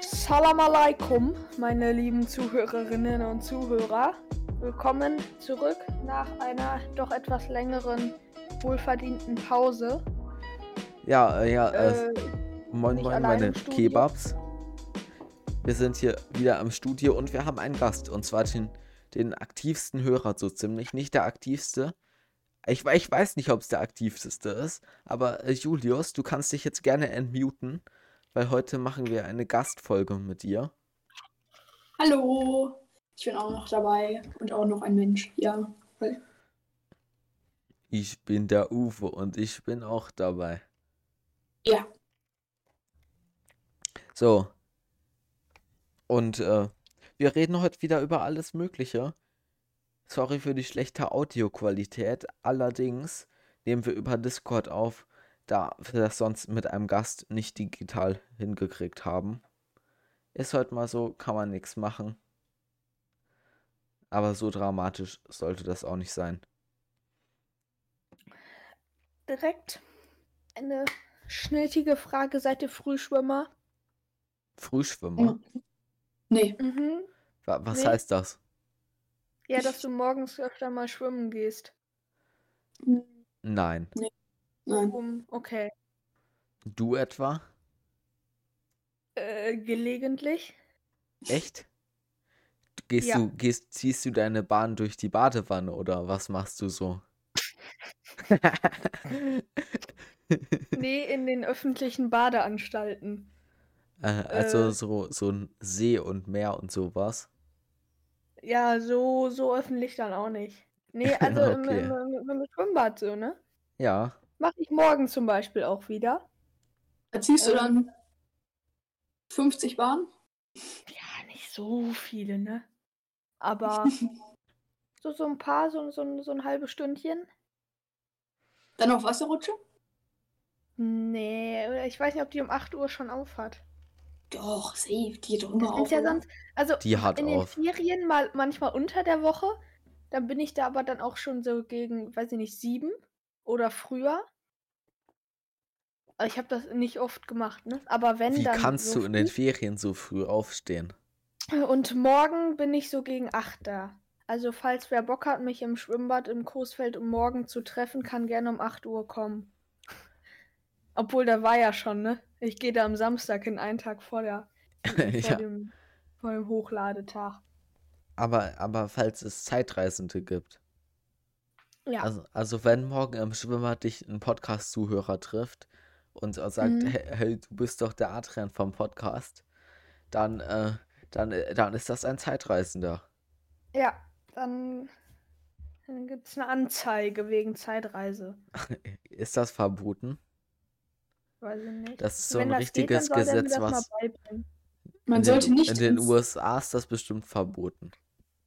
Salam alaikum, meine lieben Zuhörerinnen und Zuhörer. Willkommen zurück nach einer doch etwas längeren, wohlverdienten Pause. Ja, äh, ja, äh, Äh, moin moin meine im. Kebabs. Wir sind hier wieder am Studio und wir haben einen Gast und zwar den, den aktivsten Hörer so ziemlich. Nicht der aktivste. Ich, ich weiß nicht, ob es der aktivste ist, aber äh, Julius, du kannst dich jetzt gerne entmuten, weil heute machen wir eine Gastfolge mit dir. Hallo, ich bin auch noch dabei und auch noch ein Mensch. Ja, Ich bin der Uwe und ich bin auch dabei. ja. So. Und äh, wir reden heute wieder über alles Mögliche. Sorry für die schlechte Audioqualität. Allerdings nehmen wir über Discord auf, da wir das sonst mit einem Gast nicht digital hingekriegt haben. Ist heute mal so, kann man nichts machen. Aber so dramatisch sollte das auch nicht sein. direkt eine schnittige Frage. Seid ihr Frühschwimmer? Frühschwimmer? Nee, Mhm. Wa- Was Nee. heißt das? Ja, dass du morgens öfter mal schwimmen gehst. Nein. nein. Um, okay. Du etwa? Äh, gelegentlich. Echt? Gehst Ja. du, gehst, ziehst du deine Bahn durch die Badewanne oder was machst du so? Nee, in den öffentlichen Badeanstalten. Äh, also Äh. so, so ein See und Meer und sowas. Ja, so, so öffentlich dann auch nicht. Nee, also im, Okay. im, im, im Schwimmbad so, ne? Ja. Mache ich morgen zum Beispiel auch wieder. Erziehst du Ähm. dann 50 Bahnen? Ja, nicht so viele, ne? Aber so, so ein paar, so, so, ein- so ein halbes Stündchen. Dann auf Wasserrutsche? Nee, oder ich weiß nicht, ob die um 8 Uhr schon auf hat. Doch, safe, die hat doch Das immer auf. ja sonst, also Die hat in den auf. Ferien mal manchmal unter der Woche. Dann bin ich da aber dann auch schon so gegen, weiß ich nicht, sieben oder früher. Ich habe das nicht oft gemacht, ne? Aber wenn Wie dann kannst so du in den. Ferien so früh aufstehen? Und morgen bin ich so gegen 8 da. Also falls wer Bock hat, mich im Schwimmbad im Coesfeld um morgen zu treffen, kann gerne um 8 Uhr kommen. Obwohl, da war ja schon, ne? Ich gehe da am Samstag hin, einen Tag vor der vor, Ja. dem, vor dem Hochladetag. Aber, aber falls es Zeitreisende gibt. Ja. Also, also wenn morgen im Schwimmbad dich ein Podcast-Zuhörer trifft und sagt, Mhm. hey, hey, du bist doch der Adrian vom Podcast, dann, äh, dann, äh, dann ist das ein Zeitreisender. Ja, dann, dann gibt es eine Anzeige wegen Zeitreise. Ist das verboten? Weiß ich nicht. Das ist so Wenn ein geht, richtiges mir Gesetz, was. Man in sollte den, nicht in den USA ist das bestimmt verboten.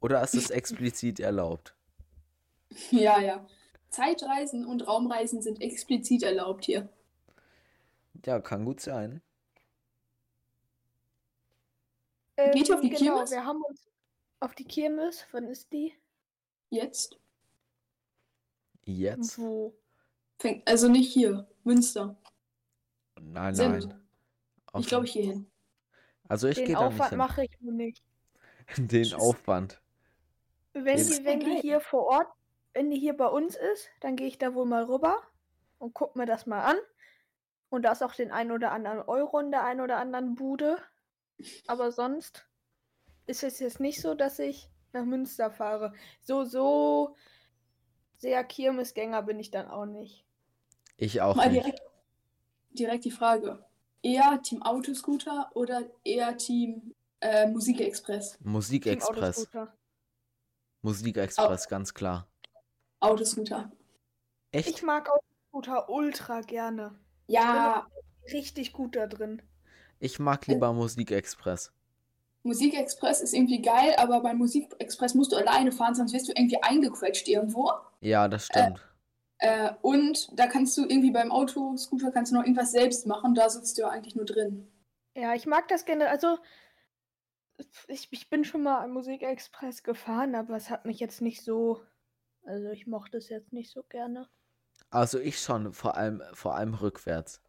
Oder ist es explizit erlaubt? Ja, ja. Zeitreisen und Raumreisen sind explizit erlaubt hier. Ja, kann gut sein. Geht ihr auf die genau, Kirmes? wir haben uns auf die Kirmes. Wann ist die? Jetzt? Jetzt? Wo? Fängt, also nicht hier, Münster. Nein, Sind. nein. Auf- Ich glaube, ich gehe hin. Also ich Den gehe da nicht Aufwand hin. mache ich nur nicht. Den Tschüss. Aufwand. Wenn die, wenn die hier vor Ort, wenn die hier bei uns ist, dann gehe ich da wohl mal rüber und guck mir das mal an. Und da ist auch den ein oder anderen Euro in der ein oder anderen Bude. Aber sonst ist es jetzt nicht so, dass ich nach Münster fahre. So, so sehr Kirmesgänger bin ich dann auch nicht. Ich auch Mal nicht. direkt, direkt die Frage. Eher Team Autoscooter oder eher Team äh, Musikexpress? Musikexpress. Musikexpress, ganz klar. Autoscooter. Ich Echt? mag Autoscooter ultra gerne. Ja, Richtig gut da drin. Ich mag lieber Musikexpress. Musikexpress ist irgendwie geil, aber beim Musikexpress musst du alleine fahren, sonst wirst du irgendwie eingequetscht irgendwo. Ja, das stimmt. Äh, und da kannst du irgendwie beim Autoscooter kannst du noch irgendwas selbst machen, da sitzt du ja eigentlich nur drin. Ja, ich mag das generell. Also, ich, ich bin schon mal am Musikexpress gefahren, aber es hat mich jetzt nicht so. Also ich mochte es jetzt nicht so gerne. Also ich schon, vor allem, vor allem rückwärts.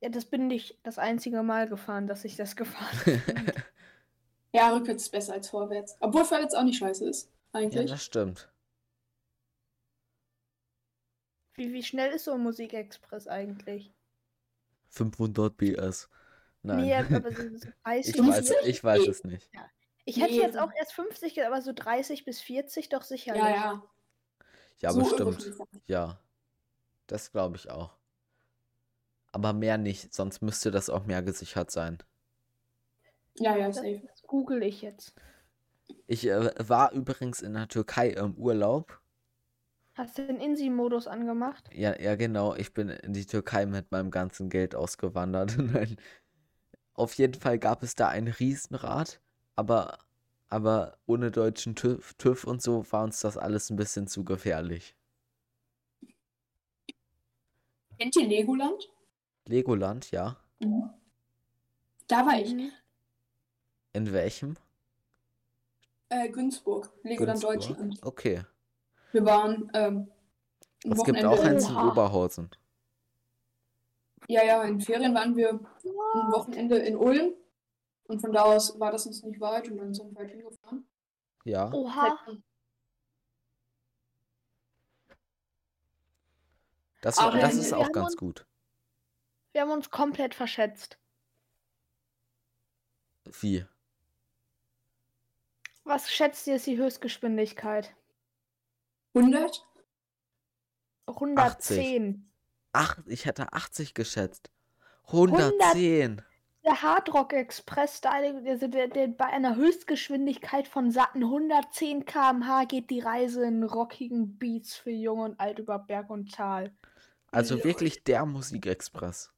Ja, das bin ich das einzige Mal gefahren, dass ich das gefahren bin. Ja, rückwärts ist besser als vorwärts. Obwohl vorwärts auch nicht scheiße ist, Ja, eigentlich. das stimmt. Wie, wie schnell ist so ein Musikexpress eigentlich? 500 PS. Nein. Nee, aber so, so 30, ich, weiß, 40? ich weiß es nicht. Ich hätte Nee. jetzt auch erst 50, ge- aber so 30 bis 40 doch sicherlich. ja, ja. Ja, So bestimmt. Ja. Das glaube ich auch. Aber mehr nicht, sonst müsste das auch mehr gesichert sein. Ja, ja, Das, safe. das google ich jetzt. Ich äh, war übrigens in der Türkei im Urlaub. Hast du den Insi-Modus angemacht? Ja, ja, genau. Ich bin in die Türkei mit meinem ganzen Geld ausgewandert. Nein. Auf jeden Fall gab es da ein Riesenrad, aber, aber ohne deutschen TÜV, TÜV und so war uns das alles ein bisschen zu gefährlich. Kennt ihr Legoland? Legoland, ja. Da war ich. Mhm. In welchem? Äh, Günzburg. Legoland Günzburg? Deutschland. Okay. Wir waren ähm, ein Es gibt Wochenende. auch eins in. Oberhausen. Ja, ja, in Ferien waren wir ein Wochenende in Ulm. Und von da aus war das uns nicht weit und dann sind wir halt hingefahren. Ja. Oha. Das, Aber das ist auch ganz uns- gut. Wir haben uns komplett verschätzt. Wie? Was schätzt ihr ist die Höchstgeschwindigkeit? 100? 110. Ach, ich hätte 80 geschätzt. 110. Der Hardrock Express, also der, der, bei einer Höchstgeschwindigkeit von satten 110 km/h geht die Reise in rockigen Beats für Jung und Alt über Berg und Tal. Also wirklich der Musikexpress.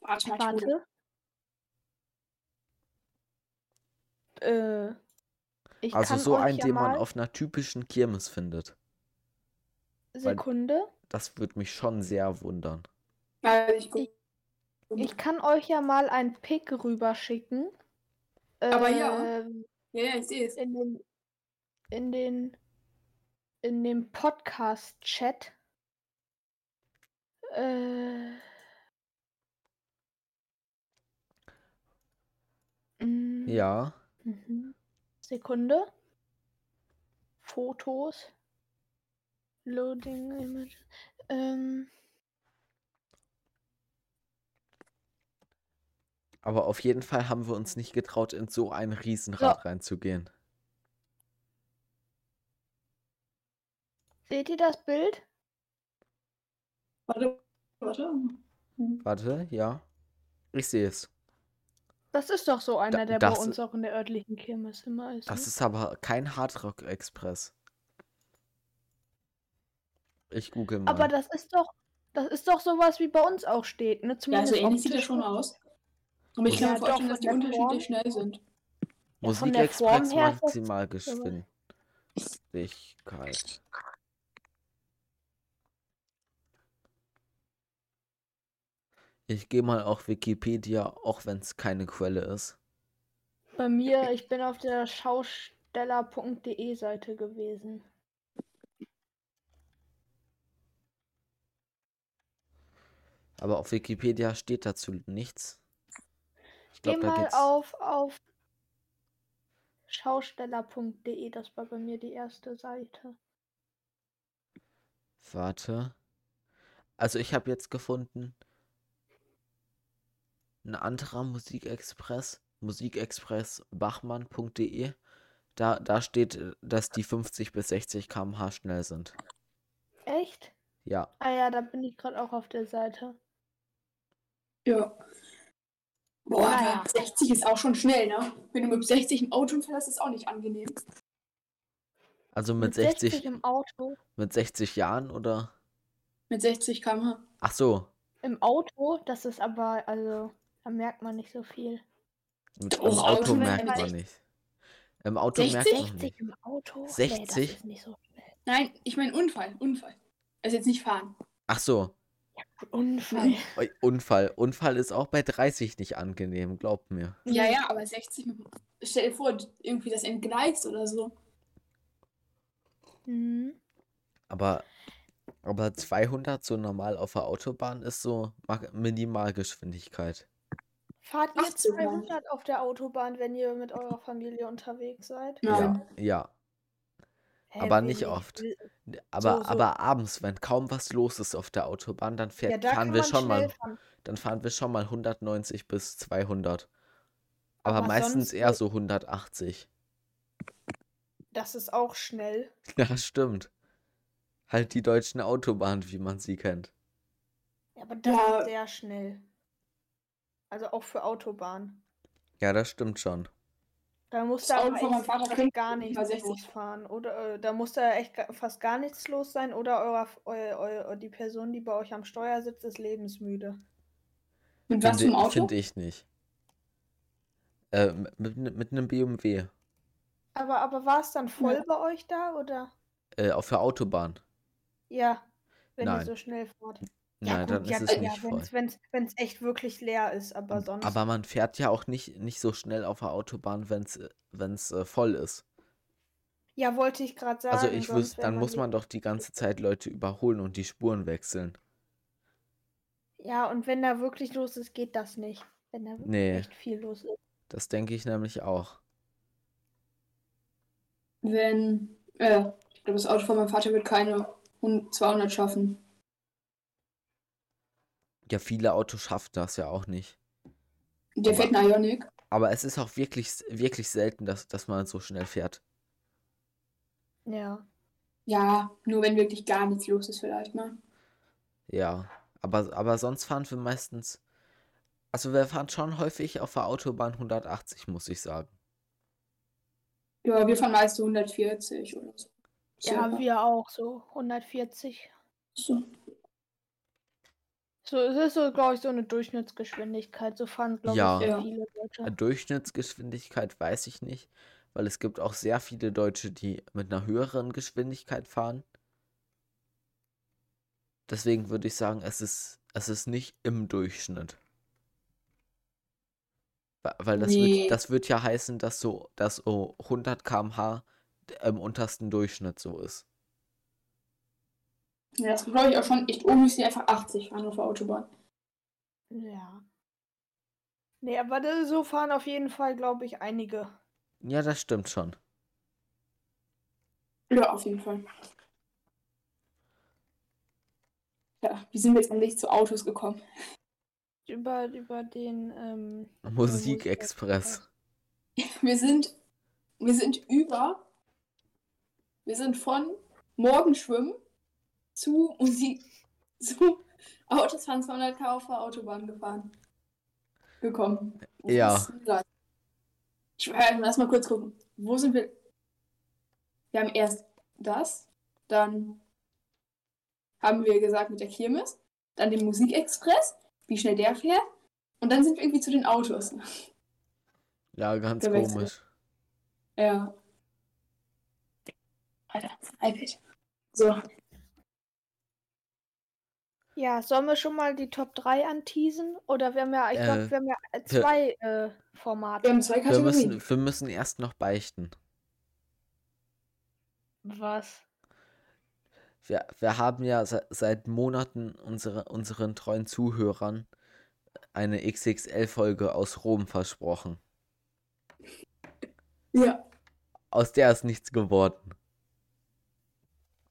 Warte. Warte. Äh, ich Also kann so euch ein, ja den man auf einer typischen Kirmes findet. Sekunde. Das würde mich schon sehr wundern. Also ich. Ich kann euch ja mal ein Pick rüberschicken. Aber ja. Ähm, Ja, ja, ich sehe es. in den in den in dem Podcast-Chat. Äh, Ja. mhm. Sekunde. Fotos. Loading Image. Ähm, Aber auf jeden Fall haben wir uns nicht getraut, in so ein Riesenrad reinzugehen. seht ihr das Bild? Warte, warte. Warte, ja. Ich sehe es. Das ist doch so einer, Da- der das- bei uns auch in der örtlichen Kirmes immer ist. Das ne? ist aber kein Hardrock Express. Ich google mal. Aber das ist doch, das ist doch sowas wie bei uns auch steht, ne? Ja, Zumindest so ähnlich sieht das schon aus. Aber ich kann Ja, mir vorstellen, dass die unterschiedlich schnell sind. Ja, von der Form Musikexpress her ist das- Maximalgeschwindigkeit. Ich gehe mal auf Wikipedia, auch wenn es keine Quelle ist. Bei mir, ich bin auf der schausteller.de Seite gewesen. Aber auf Wikipedia steht dazu nichts. Ich Geh glaube, da mal geht's. auf, auf schausteller.de, das war bei mir die erste Seite. Warte. Also ich habe jetzt gefunden, ein anderer Musikexpress, Musikexpress bachmann.de. Da, da steht, äh, dass die 50 bis 60 km/h schnell sind. Echt? Ja, Ah ja, da bin ich gerade auch auf der Seite. Ja. Boah, Naja. 60 ist auch schon schnell, ne? Wenn du mit 60 im Auto fährst, ist auch nicht angenehm. also mit 60, im Auto. mit 60 Jahren oder? Mit 60 km/h. Ach so, Im Auto, das ist aber, also, da merkt man nicht so viel. mit, im Auto Auto merkt merkt man nicht. Im Auto merkt 60? man nicht. im Auto? Nee, 60? das ist nicht so schnell. Nein, ich meine Unfall, Unfall. Also jetzt nicht fahren. Ach so, Unfall. Unfall. Unfall ist auch bei 30 nicht angenehm, glaubt mir. Ja, ja, aber 60 mit, stell dir vor, irgendwie das entgleist oder so. Mhm. Aber, aber 200 so normal auf der Autobahn ist so Ma- Minimalgeschwindigkeit. Fahrt ihr 80 lang. 200 auf der Autobahn, wenn ihr mit eurer Familie unterwegs seid? Nein. Ja, ja. Hä, Aber nicht oft. Aber, So, so. aber abends, wenn kaum was los ist auf der Autobahn, dann Ja, fährt, da fahren wir schon mal, fahren. dann fahren wir schon mal 190 bis 200. Aber, Aber meistens eher so- so 180. Das ist auch schnell. Ja, stimmt. Halt die deutschen Autobahnen, wie man sie kennt. Ja, aber das Ja. ist sehr schnell. Also auch für Autobahn. Ja, das stimmt schon. Da muss da echt gar nichts 60 losfahren. Oder äh, da muss da echt fast gar nichts los sein. Oder euer, eu, eu, die Person, die bei euch am Steuer sitzt, ist lebensmüde. Mit was Finde, Auto? finde ich nicht. Äh, mit, mit, einem BMW. Aber, aber war es dann voll Ja. bei euch da? Oder? Äh, auf der Autobahn. Ja, wenn ihr Nein. so schnell fahrt. Nein, dann ja, ist es ja, nicht voll. wenn's, wenn's, echt wirklich leer ist, aber sonst. Aber man fährt ja auch nicht, nicht so schnell auf der Autobahn, wenn es äh, voll ist. ja, wollte ich gerade sagen. Also ich sonst wüsste, dann muss die- man doch die ganze Zeit Leute überholen und die Spuren wechseln. Ja, und wenn da wirklich los ist, geht das nicht. Wenn da wirklich Nee. echt viel los ist. Das denke ich nämlich auch. Wenn, äh, ich glaube, das Auto von meinem Vater wird keine 100 200 schaffen. Ja, viele Autos schaffen das ja auch nicht. Der Aber- fährt eine Ioniq. Aber es ist auch wirklich, wirklich selten, dass, dass man so schnell fährt. Ja. Ja, nur wenn wirklich gar nichts los ist vielleicht mal. Ja, aber, aber sonst fahren wir meistens. Also wir fahren schon häufig auf der Autobahn 180, muss ich sagen. Ja, wir fahren meist so 140 oder so. Ja, Circa. wir auch so. 140. So. So, es ist so, glaube ich, so eine Durchschnittsgeschwindigkeit. So fahren, glaube Ja. ich, sehr viele Deutsche. Durchschnittsgeschwindigkeit weiß ich nicht, weil es gibt auch sehr viele Deutsche, die mit einer höheren Geschwindigkeit fahren. Deswegen würde ich sagen, es ist, es ist nicht im Durchschnitt. Weil das Nee. wird, das wird ja heißen, dass so, dass so 100 km/h im untersten Durchschnitt so ist. Ja, das glaube ich auch schon echt müssen die einfach 80 fahren auf der Autobahn. Ja. Nee, aber das, so fahren auf jeden Fall, glaube ich, einige. Ja, das stimmt schon. Ja, auf jeden Fall. Ja, wie sind wir jetzt endlich zu Autos gekommen? Über, über den ähm, Musikexpress. Wir sind, wir sind über, wir sind von Morgenschwimmen zu Musik, zu Autos fahren 200 km auf der Autobahn gefahren. Gekommen. Wo Ja. Ich äh, lass mal kurz gucken. Wo sind wir? Wir haben erst das, dann haben wir gesagt mit der Kirmes, dann den Musikexpress, wie schnell der fährt, und dann sind wir irgendwie zu den Autos. Ja, ganz Gewechselt. komisch. Ja. Alter, iPad. So. Ja, sollen wir schon mal die Top 3 anteasen? Oder wir haben ja, ich Äh, glaube, wir haben ja äh, wir- zwei äh, Formate. Wir haben zwei Wir Kategorien. müssen, wir müssen erst noch beichten. Was? Wir, wir haben ja se seit Monaten unsere, unseren treuen Zuhörern eine XXL-Folge aus Rom versprochen. Ja. Aus der ist nichts geworden.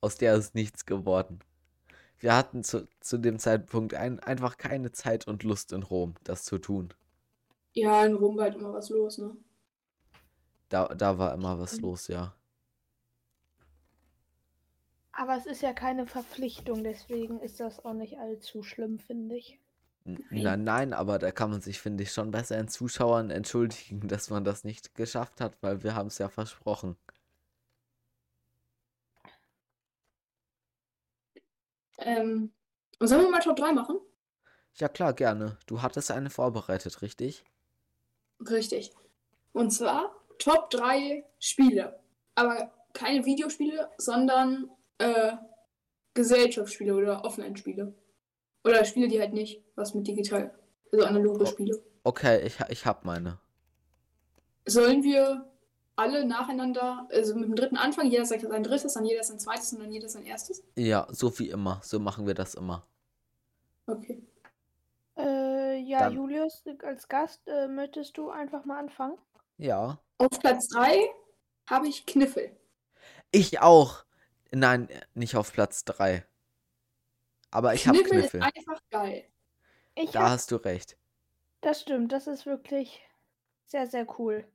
Aus der ist nichts geworden. Wir hatten zu, zu dem Zeitpunkt ein, einfach keine Zeit und Lust in Rom, das zu tun. Ja, in Rom war halt immer was los, ne? Da, da war immer was los, ja. Aber es ist ja keine Verpflichtung, deswegen ist das auch nicht allzu schlimm, finde ich. Nein, nein, aber da kann man sich, finde ich, schon besser den Zuschauern entschuldigen, dass man das nicht geschafft hat, weil wir haben es ja versprochen. Ähm, sollen wir mal Top 3 machen? Ja klar, gerne. Du hattest eine vorbereitet, richtig? Richtig. Und zwar Top 3 Spiele. Aber keine Videospiele, sondern äh, Gesellschaftsspiele oder Offline-Spiele. Oder Spiele, die halt nicht was mit digital, also analoge Oh. Spiele. Okay, ich, ich hab meine. Sollen wir alle nacheinander, also mit dem dritten anfangen, jeder sagt sein drittes, dann jeder sein zweites und dann jeder sein erstes? Ja, so wie immer. So machen wir das immer. Okay. Äh, ja, Dann- Julius, als Gast, äh, möchtest du einfach mal anfangen? Ja. Auf Platz 3 habe ich Kniffel. Ich auch. Nein, nicht auf Platz 3. Aber ich hab Kniffel Kniffel. ist einfach geil. Ich Da hab, hast du recht. das stimmt, das ist wirklich sehr, sehr cool.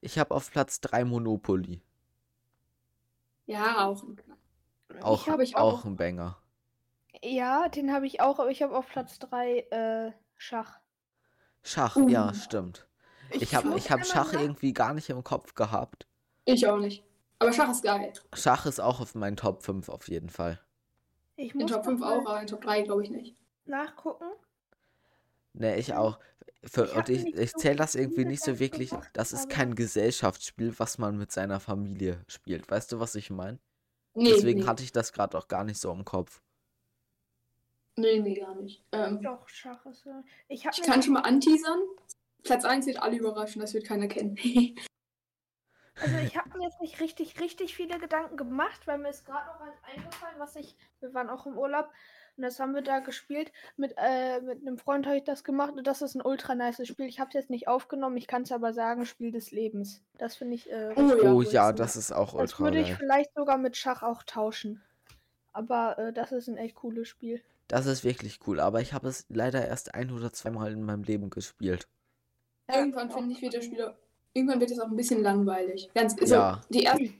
Ich hab auf Platz 3 Monopoly. Ja, auch. ein. Auch, hab ich auch auch. ein Banger. Ja, den habe ich auch, aber ich habe auf Platz 3 äh, Schach. Schach, Uh. ja, stimmt. Ich hab, muss ich hab einmal Schach nach- irgendwie gar nicht im Kopf gehabt. Ich auch nicht. Aber Schach ist geil. Schach ist auch auf meinen Top 5 auf jeden Fall. Ich In muss Top noch 5 mal auch, aber in Top 3 glaube ich nicht. nachgucken. Ne, ich auch. Für, Ich und ich, ich zähle das irgendwie nicht so wirklich. Das ist kein Gesellschaftsspiel, was man mit seiner Familie spielt. Weißt du, was ich meine? Nee, Deswegen nee. hatte ich das gerade auch gar nicht so im Kopf. nee, nee, gar nicht. Ähm, Doch, Schach ist. äh, Ich, ich kann schon mal anteasern. Platz 1 wird alle überraschen, das wird keiner kennen. Also ich habe mir jetzt nicht richtig, richtig viele Gedanken gemacht, weil mir ist gerade noch eins eingefallen, was ich, wir waren auch im Urlaub und das haben wir da gespielt. Mit, äh, mit einem Freund habe ich das gemacht und das ist ein ultra nice Spiel. Ich habe es jetzt nicht aufgenommen, ich kann es aber sagen, Spiel des Lebens. Das finde ich äh, Oh ja. Oh das ist auch Das ultra würde ich vielleicht sogar mit Schach auch tauschen. Aber äh, das ist ein echt cooles Spiel. Das ist wirklich cool, aber ich habe es leider erst ein oder zweimal in meinem Leben gespielt. Irgendwann finde ich, wird der Spieler. Irgendwann wird es auch ein bisschen langweilig. Ganz, also Ja. Die erste,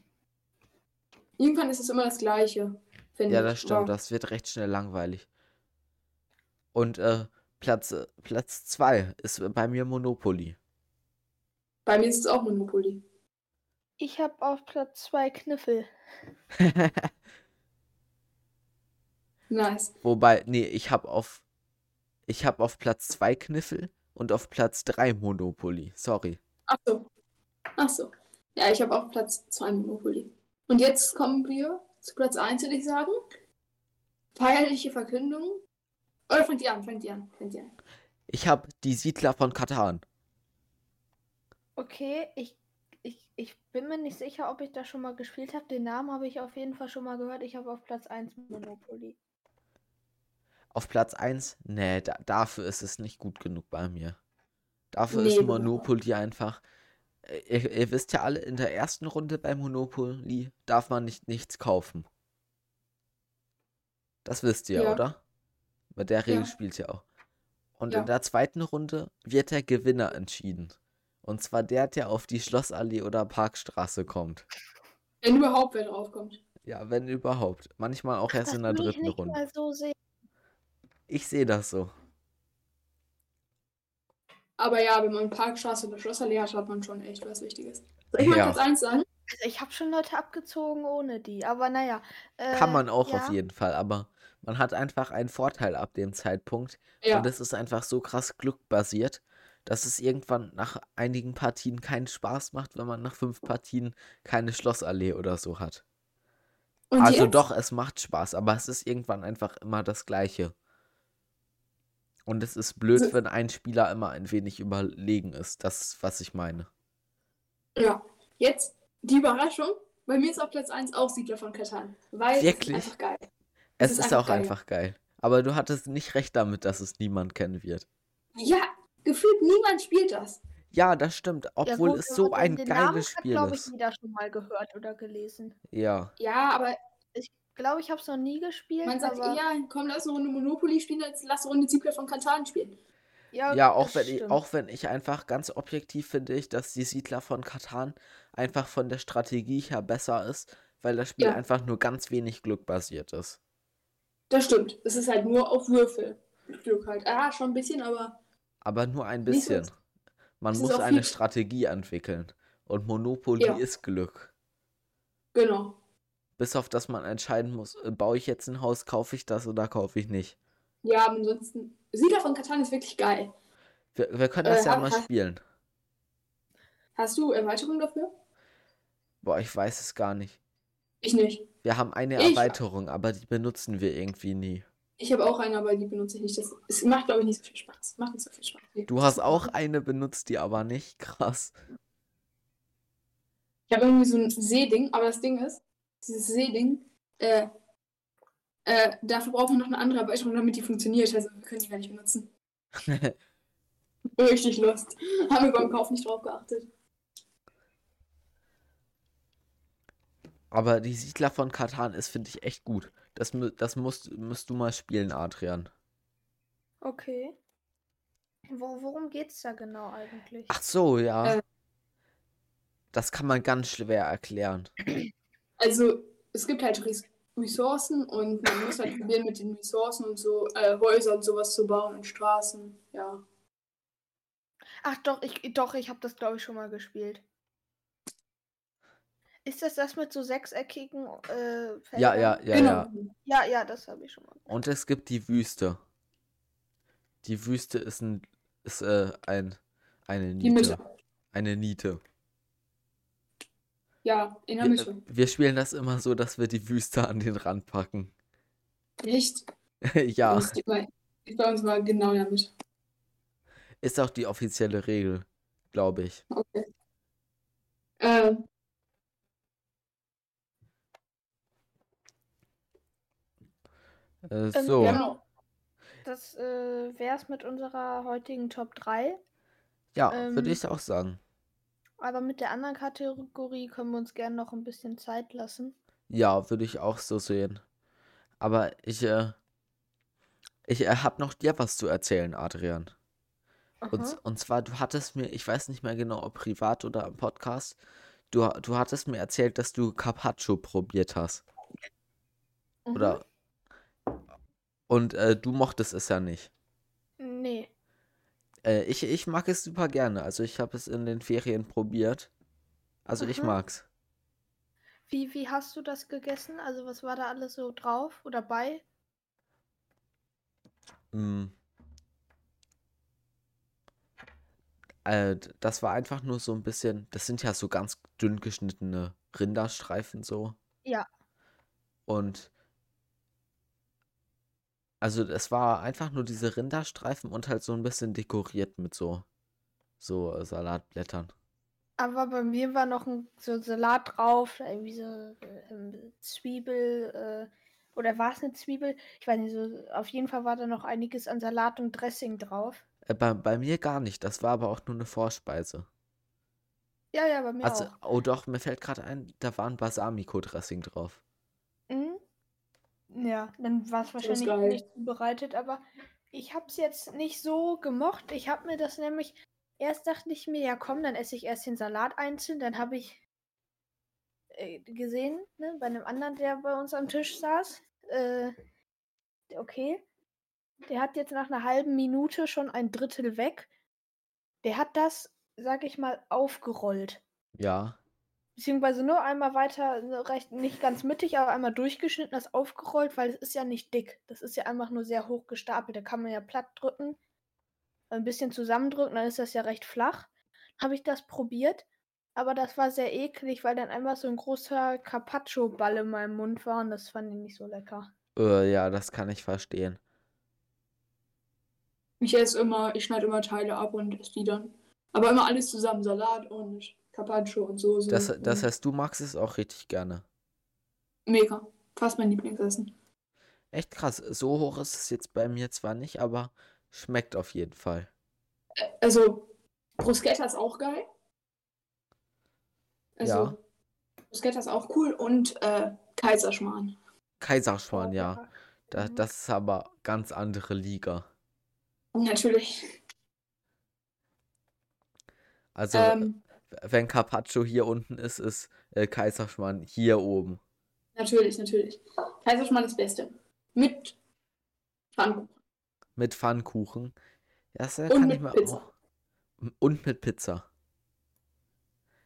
irgendwann ist es immer das Gleiche, finde Ja, ich. das stimmt, Aber das wird recht schnell langweilig. Und äh, Platz, äh, Platz 2 ist bei mir Monopoly. Bei mir ist es auch Monopoly. Ich habe auf Platz 2 Kniffel. Nice. Wobei, nee, ich habe auf ich habe auf Platz 2 Kniffel und auf Platz 3 Monopoly. Sorry. Ach so. Ach so. Ja, ich habe auch Platz 2 Monopoly. Und jetzt kommen wir zu Platz 1, würde ich sagen. Feierliche Verkündung. Oder fängt ihr an, fängt ihr an, fängt ihr an. Ich habe die Siedler von Katan. Okay, ich, ich, ich bin mir nicht sicher, ob ich das schon mal gespielt habe. Den Namen habe ich auf jeden Fall schon mal gehört. Ich habe auf Platz 1 Monopoly. Auf Platz 1, nee, da, dafür ist es nicht gut genug bei mir. Dafür Nee, ist überhaupt Monopoly einfach. Ihr, ihr wisst ja alle, in der ersten Runde bei Monopoly darf man nicht nichts kaufen. Das wisst ihr, Ja. oder? Mit der Regel Ja. spielt ihr auch. Und Ja. in der zweiten Runde wird der Gewinner entschieden. Und zwar der, der auf die Schlossallee oder Parkstraße kommt. Wenn überhaupt wer draufkommt. Ja, wenn überhaupt. Manchmal auch erst Das in der dritten nicht Runde. mal so sehen. Ich sehe das so. Aber ja, wenn man Parkstraße oder Schlossallee hat, hat man schon echt was Wichtiges. Soll ich mal Ja. Platz 1 sagen? Also ich habe schon Leute abgezogen ohne die. Aber naja. Kann äh, man auch ja. auf jeden Fall, aber man hat einfach einen Vorteil ab dem Zeitpunkt. Ja. Und es ist einfach so krass glückbasiert, dass es irgendwann nach einigen Partien keinen Spaß macht, wenn man nach fünf Partien keine Schlossallee oder so hat. Und also jetzt? doch, es macht Spaß, aber es ist irgendwann einfach immer das Gleiche. Und es ist blöd, So- wenn ein Spieler immer ein wenig überlegen ist. Das ist, was ich meine. Ja. Jetzt die Überraschung. Bei mir ist auf Platz 1 auch Siedler von Katan. Weil Wirklich? es ist einfach geil. Es ist ist, einfach auch geil. einfach geil. Aber du hattest nicht recht damit, dass es niemand kennen wird. Ja, gefühlt niemand spielt das. Ja, das stimmt. Ja, Obwohl gut, es so ein den Namen geiles hat, Spiel glaube ich, ist. jeder schon mal gehört oder gelesen. Ja. Ja, aber glaube, ich habe es noch nie gespielt. man sagt aber eher, komm, lass eine Runde Monopoly spielen, als lass eine Runde Siedler von Katan spielen. ja, Ja, auch wenn ich, auch wenn ich einfach ganz objektiv finde ich, dass die Siedler von Katan einfach von der Strategie her besser ist, weil das Spiel Ja. einfach nur ganz wenig Glück basiert ist. Das stimmt. Es ist halt nur auf Würfel. Glück halt. Ah, schon ein bisschen, aber Aber nur ein so- bisschen. Man es muss eine Strategie entwickeln. Und Monopoly Ja. ist Glück. genau. Bis auf dass man entscheiden muss, äh, baue ich jetzt ein Haus, kaufe ich das oder kaufe ich nicht. Ja, aber ansonsten. Siedler von Katan ist wirklich geil. Wir, wir können Äh, das ja hab- mal spielen. Hast du Erweiterungen dafür? Boah, ich weiß es gar nicht. Ich nicht. Wir haben eine Ich- Erweiterung, aber die benutzen wir irgendwie nie. Ich habe auch eine, aber die benutze ich nicht. Das, es macht, glaube ich, nicht so viel Spaß. Macht nicht so viel Spaß. Du hast auch eine benutzt, die aber nicht. Krass. Ich habe irgendwie so ein Seeding, aber das Ding ist, dieses Seeding, äh, äh, dafür braucht man noch eine andere Erweiterung, damit die funktioniert. Also wir können die gar nicht benutzen. Richtig lust. Haben wir beim Kauf nicht drauf geachtet. Aber die Siedler von Katan ist, finde ich, echt gut. Das, das musst, musst du mal spielen, Adrian. Okay. Wo, worum geht's da genau eigentlich? Ach so, ja. Äh. Das kann man ganz schwer erklären. Also, es gibt halt Res Ressourcen und man muss halt probieren, mit den Ressourcen und so äh, Häuser und sowas zu bauen und Straßen. Ja. Ach doch, ich doch, ich habe das glaube ich schon mal gespielt. Ist das das mit so sechseckigen äh, Ja, Feldern? ja, ja, genau. ja. Ja, ja, das habe ich schon mal. Und es gibt die Wüste. Die Wüste ist ein, ist, äh, ein, eine Die Niete. Mitte. Eine Niete. Ja, in der Wir, Mitte. wir spielen das immer so, dass wir die Wüste an den Rand packen. Echt? ja, ist bei uns mal genau in der Mitte. ist auch die offizielle Regel, glaube ich. Okay. Äh, Äh, Ähm, so, Genau. Das äh, wäre es mit unserer heutigen Top 3. ja, ähm, würde ich auch sagen. Aber mit der anderen Kategorie können wir uns gerne noch ein bisschen Zeit lassen. Ja, würde ich auch so sehen. Aber ich, äh, ich äh, habe noch dir was zu erzählen, Adrian. Und, Aha. und zwar, du hattest mir, ich weiß nicht mehr genau, ob privat oder im Podcast, du, du hattest mir erzählt, dass du Carpaccio probiert hast. Mhm. Oder? Und äh, du mochtest es ja nicht. Nee. Äh, ich, ich mag es super gerne. Also ich habe es in den Ferien probiert. Also ich Mhm. mag's. Wie, wie hast du das gegessen? Also was war da alles so drauf oder bei? Mm. Äh, das war einfach nur so ein bisschen, das sind ja so ganz dünn geschnittene Rinderstreifen so. Ja. Und also es war einfach nur diese Rinderstreifen und halt so ein bisschen dekoriert mit so so äh, Salatblättern. Aber bei mir war noch ein so Salat drauf, irgendwie so ähm, Zwiebel, äh, oder war es eine Zwiebel? Ich weiß nicht, so, auf jeden Fall war da noch einiges an Salat und Dressing drauf. Äh, bei, bei mir gar nicht. Das war aber auch nur eine Vorspeise. Ja, ja, bei mir Also, auch. oh doch, mir fällt gerade ein, da war ein Balsamico-Dressing drauf. Ja, dann war es wahrscheinlich nicht zubereitet, aber ich habe es jetzt nicht so gemocht. Ich habe mir das nämlich, erst dachte ich mir, ja komm, dann esse ich erst den Salat einzeln, dann habe ich äh, gesehen, ne, bei einem anderen, der bei uns am Tisch saß, äh, okay, der hat jetzt nach einer halben Minute schon ein Drittel weg. Der hat das, sag ich mal, aufgerollt. Ja. Beziehungsweise nur einmal weiter, so recht, nicht ganz mittig, aber einmal durchgeschnitten, das aufgerollt, weil es ist ja nicht dick. Das ist ja einfach nur sehr hoch gestapelt. Da kann man ja platt drücken, ein bisschen zusammendrücken, dann ist das ja recht flach. Habe ich das probiert, aber das war sehr eklig, weil dann einfach so ein großer Carpaccio-Ball in meinem Mund war und das fand ich nicht so lecker. Äh, ja, das kann ich verstehen. ich esse immer, ich schneide immer Teile ab und esse die dann. Aber immer alles zusammen, Salat und Carpaccio und Soße. Das, das und heißt, du magst es auch richtig gerne. mega. Fast mein Lieblingsessen. Echt krass. So hoch ist es jetzt bei mir zwar nicht, aber schmeckt auf jeden Fall. Also, Bruschetta ist auch geil. Also, Ja. Bruschetta ist auch cool und äh, Kaiserschmarrn. Kaiserschmarrn, ja. Da, Mhm. das ist aber ganz andere Liga. Natürlich. Also, Ähm, wenn Carpaccio hier unten ist, ist äh, Kaiserschmarrn hier oben. natürlich, natürlich. Kaiserschmarrn ist das Beste. Mit Pfannkuchen. Mit Pfannkuchen. Das äh, Und kann mit ich mir Pizza. auch. Und mit Pizza.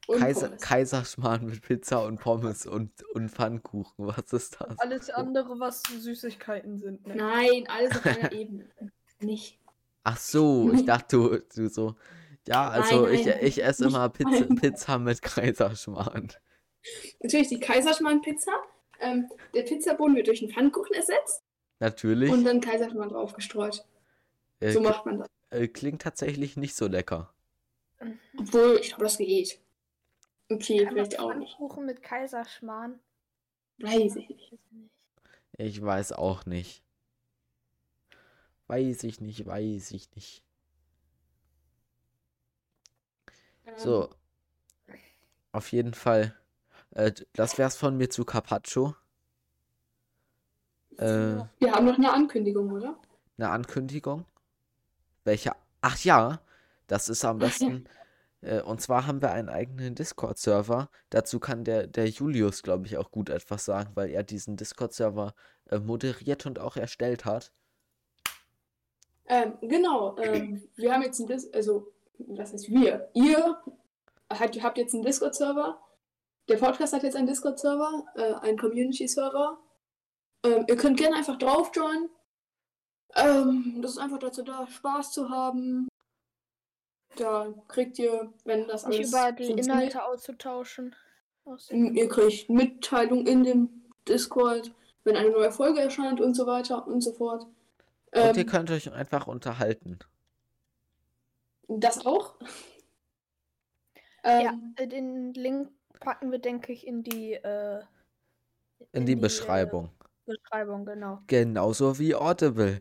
Und Kaiser, Pommes. Kaiserschmarrn mit Pizza und Pommes und, und Pfannkuchen. Was ist das? Alles andere, was Süßigkeiten sind. Ne? Nein, alles auf einer Ebene. Nicht. Ach so, ich dachte, du, du so. Ja, also Nein, ich, nein, ich esse nicht immer Pizza. Pizza mit Kaiserschmarrn. Natürlich die Kaiserschmarrn-Pizza. Ähm, der Pizzaboden wird durch einen Pfannkuchen ersetzt. Natürlich. und dann Kaiserschmarrn drauf gestreut. Äh, So macht man das. äh, klingt tatsächlich nicht so lecker. Obwohl, ich glaube, das geht. Okay, Kann vielleicht auch nicht. Pfannkuchen mit Kaiserschmarrn? Ich. Weiß ich nicht. Ich weiß auch nicht. Weiß ich nicht, weiß ich nicht. So, auf jeden Fall. Äh, das wär's von mir zu Carpaccio. Äh, Wir haben noch eine Ankündigung, oder? eine Ankündigung. Welche? Ach ja, das ist am besten. Äh, und zwar haben wir einen eigenen Discord-Server. Dazu kann der, der Julius, glaube ich, auch gut etwas sagen, weil er diesen Discord-Server äh, moderiert und auch erstellt hat. Ähm, genau, ähm, wir haben jetzt ein Dis also, was heißt wir? Ihr habt, habt jetzt einen Discord-Server. Der Podcast hat jetzt einen Discord-Server, äh, einen Community-Server. Ähm, ihr könnt gerne einfach drauf joinen. Ähm, das ist einfach dazu da, Spaß zu haben. Da kriegt ihr, wenn das alles über die Inhalte auszutauschen. Aus dem- ihr kriegt Mitteilung in dem Discord, wenn eine neue Folge erscheint und so weiter und so fort. Und ihr Ähm, könnt euch einfach unterhalten. Das auch. Ja, Ähm, äh, den Link packen wir, denke ich, in die, äh, In die äh, Beschreibung. Beschreibung, genau. Genauso wie Audible.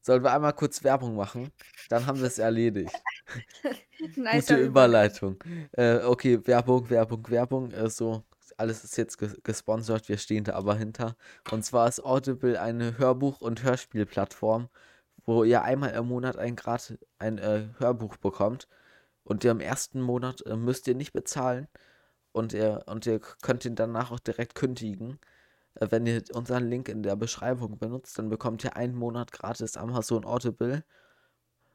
Sollen wir einmal kurz Werbung machen? Dann haben wir es erledigt. Nicer Gute Überleitung. Äh, okay, Werbung, Werbung, Werbung. Äh, so, alles ist jetzt ges gesponsert, wir stehen da aber hinter. Und zwar ist Audible eine Hörbuch- und Hörspielplattform, wo ihr einmal im Monat ein Grad ein äh, Hörbuch bekommt. Und ihr im ersten Monat äh, müsst ihr nicht bezahlen. Und ihr, und ihr könnt ihn danach auch direkt kündigen. Äh, wenn ihr unseren Link in der Beschreibung benutzt, dann bekommt ihr einen Monat gratis Amazon Audible.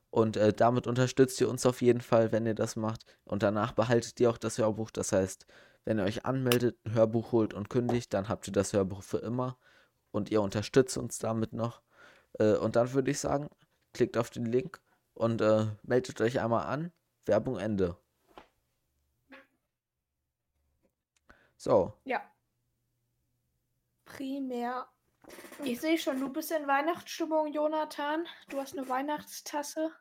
Und äh, damit unterstützt ihr uns auf jeden Fall, wenn ihr das macht. Und danach behaltet ihr auch das Hörbuch. Das heißt, wenn ihr euch anmeldet, ein Hörbuch holt und kündigt, dann habt ihr das Hörbuch für immer. Und ihr unterstützt uns damit noch. Äh, und dann würde ich sagen, klickt auf den Link und äh, meldet euch einmal an. Werbung Ende. So, Ja. Primär. Ich sehe schon, du bist in Weihnachtsstimmung, Jonathan. Du hast eine Weihnachtstasse.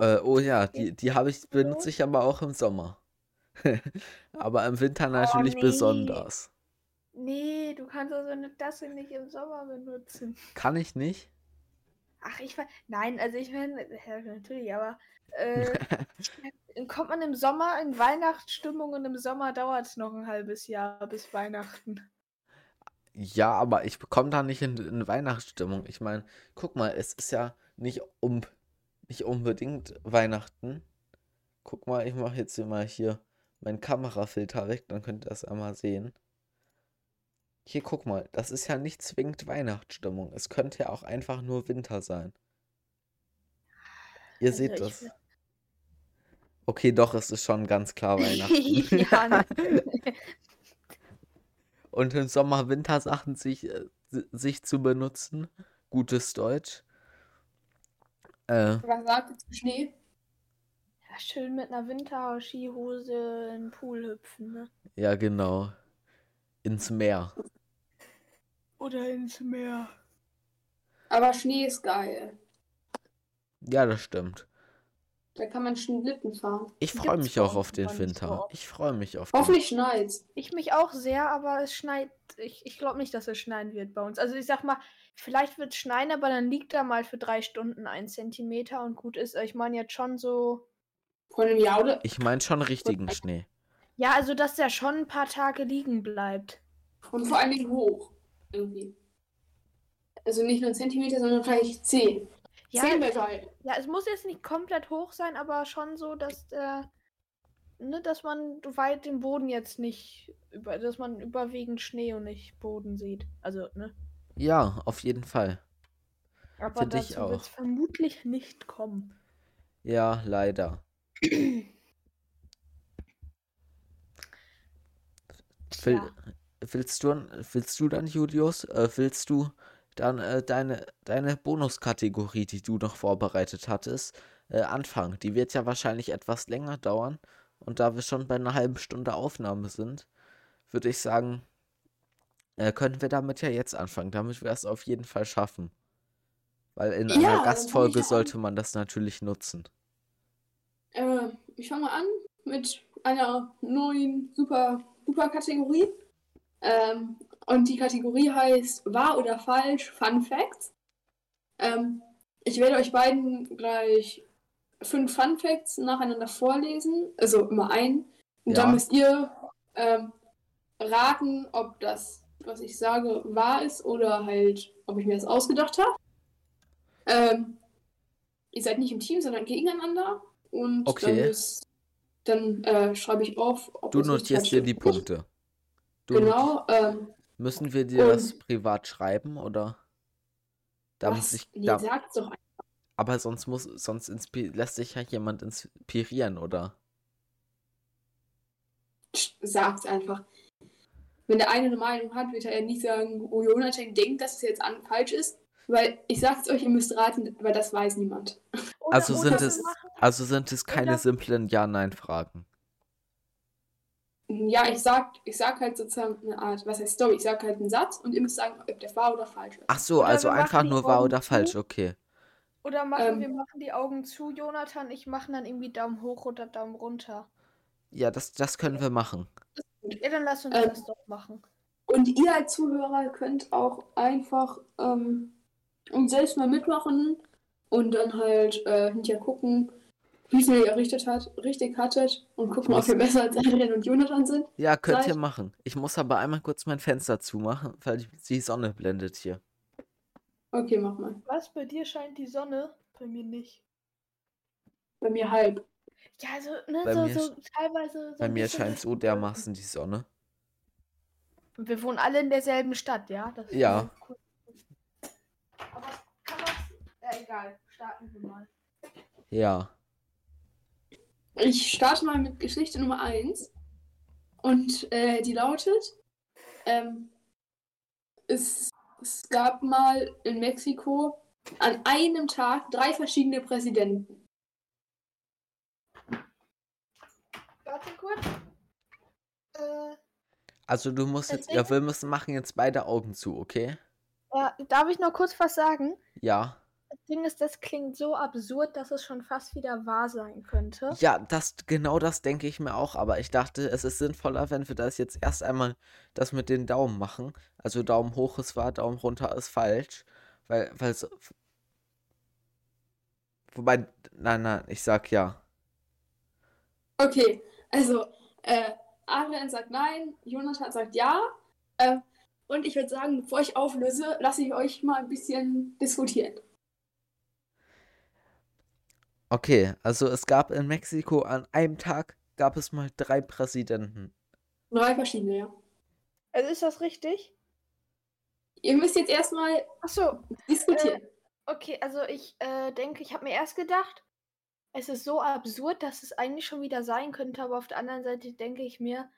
äh, oh ja, die, die habe ich, benutze ich aber auch im Sommer. aber im Winter natürlich nee. besonders. Nee, du kannst also eine Tasse nicht im Sommer benutzen. Kann ich nicht? Ach, ich weiß. Nein, also ich meine, ja, natürlich, aber äh, kommt man im Sommer in Weihnachtsstimmung und im Sommer dauert es noch ein halbes Jahr bis Weihnachten. Ja, aber ich bekomme da nicht in, in Weihnachtsstimmung. Ich meine, guck mal, es ist ja nicht, um, nicht unbedingt Weihnachten. Guck mal, ich mache jetzt hier mal hier meinen Kamerafilter weg, dann könnt ihr das einmal sehen. Hier, guck mal, das ist ja nicht zwingend Weihnachtsstimmung. Es könnte ja auch einfach nur Winter sein. Ihr Also seht das. will- Okay, doch, es ist schon ganz klar Weihnachten. ja, ne. Und im Sommer Wintersachen sich, äh, si- sich zu benutzen. Gutes Deutsch. Äh, was sagt zu Schnee? ja, schön mit einer Winter-Skihose in den Pool hüpfen, ne? ja, genau. Ins Meer. Oder ins Meer. Aber Schnee ist geil. Ja, das stimmt. Da kann man Schlitten fahren. Ich freue mich auch auf den so Winter. Ich freue mich auf den. Hoffentlich schneit's. Ich mich auch sehr, aber es schneit. Ich, ich glaube nicht, dass es schneien wird bei uns. Also ich sag mal, vielleicht wird es schneien, aber dann liegt da mal für drei Stunden ein Zentimeter und gut ist. Ich meine jetzt schon so. Vor einem Jahr oder? Ich meine schon richtigen Schnee. Ja, also dass der schon ein paar Tage liegen bleibt. Und vor allen Dingen hoch. Irgendwie. Also nicht nur ein Zentimeter, sondern vielleicht zehn. Ja, Zehn wäre geil. ja, es muss jetzt nicht komplett hoch sein, aber schon so, dass der. Ne, dass man weit den Boden jetzt nicht. Über, dass man überwiegend Schnee und nicht Boden sieht. Also, ne? Ja, auf jeden Fall. Aber ich dazu wird es vermutlich nicht kommen. Ja, leider. Will, Tja. Willst du, willst du dann, Julius, äh, willst du dann äh, deine, deine Bonuskategorie, die du noch vorbereitet hattest, äh, anfangen? Die wird ja wahrscheinlich etwas länger dauern. Und da wir schon bei einer halben Stunde Aufnahme sind, würde ich sagen, äh, können wir damit ja jetzt anfangen, damit wir es auf jeden Fall schaffen. Weil in Ja, einer Gastfolge sollte man das natürlich nutzen. Äh, ich fange mal an mit einer neuen super, super Kategorie. Ähm, und die Kategorie heißt Wahr oder Falsch Fun Facts. Ähm, ich werde euch beiden gleich fünf Fun Facts nacheinander vorlesen, also immer ein. Und Ja. dann müsst ihr ähm, raten, ob das, was ich sage, wahr ist oder halt, ob ich mir das ausgedacht habe. Ähm, ihr seid nicht im Team, sondern gegeneinander. Und dann, Okay. müsst, dann äh, schreibe ich auf, ob Du notierst dir die. Punkte. Du Genau. Ähm, Müssen wir dir das privat schreiben oder? Da muss was? ich, Nee, da, sagt's doch einfach. aber sonst muss, sonst lässt sich ja jemand inspirieren, oder? Sag's einfach. Wenn der eine eine Meinung hat, wird er ja nicht sagen, oh, Jonathan denkt, dass es jetzt an falsch ist. Weil ich sag's euch, ihr müsst raten, weil das weiß niemand. Oder, Also oder sind es, also sind es keine oder- simplen Ja-Nein-Fragen. Ja, ich sag, ich sag halt sozusagen eine Art, was heißt Story? Ich sag halt einen Satz und ihr müsst sagen, ob der wahr oder falsch ist. Ach so, Oder also einfach nur wahr oder zu. falsch, okay. Oder machen Ähm. wir machen die Augen zu, Jonathan. Ich mache dann irgendwie Daumen hoch oder Daumen runter. Ja, das, das können wir machen. Ja, dann lass uns Ähm. das doch machen. Und ihr als Zuhörer könnt auch einfach ähm, und selbst mal mitmachen und dann halt äh, hinterher gucken, wie viel ihr richtig, hat, richtig hattet und gucken, ob muss- ihr besser als Adrian und Jonathan sind. Ja, könnt ihr Gleich. machen. Ich muss aber einmal kurz mein Fenster zumachen, weil die- Sonne blendet hier. Okay, mach mal. Was? Bei dir scheint die Sonne? Bei mir nicht. Bei mir halb. Ja, also, ne, Bei so, mir so teilweise. So Bei mir scheint so dermaßen die Sonne. Und wir wohnen alle in derselben Stadt, ja? Das ist Ja. cool. Aber kann man. Ja, egal. Starten wir mal. Ja. Ich starte mal mit Geschichte Nummer 1. Und äh, die lautet: ähm, es, es gab mal in Mexiko an einem Tag drei verschiedene Präsidenten. Warte kurz. Äh, Also du musst jetzt, ja, wir müssen machen jetzt beide Augen zu, okay? ja, darf ich noch kurz was sagen? Ja. Das Ding ist, das klingt so absurd, dass es schon fast wieder wahr sein könnte. Ja, das, genau das denke ich mir auch, aber ich dachte, es ist sinnvoller, wenn wir das jetzt erst einmal das mit den Daumen machen. Also Daumen hoch ist wahr, Daumen runter ist falsch. Weil, weil so. Wobei, nein, nein, ich sag ja. Okay, also äh, Adrian sagt nein, Jonathan sagt ja. Äh, und ich würde sagen, bevor ich auflöse, lasse ich euch mal ein bisschen diskutieren. Okay, also es gab in Mexiko an einem Tag gab es mal drei Präsidenten. Drei verschiedene, ja. Also ist das richtig? Ihr müsst jetzt erstmal Achso, diskutieren. okay, also ich äh, denke, ich habe mir erst gedacht, es ist so absurd, dass es eigentlich schon wieder sein könnte, aber auf der anderen Seite denke ich mir,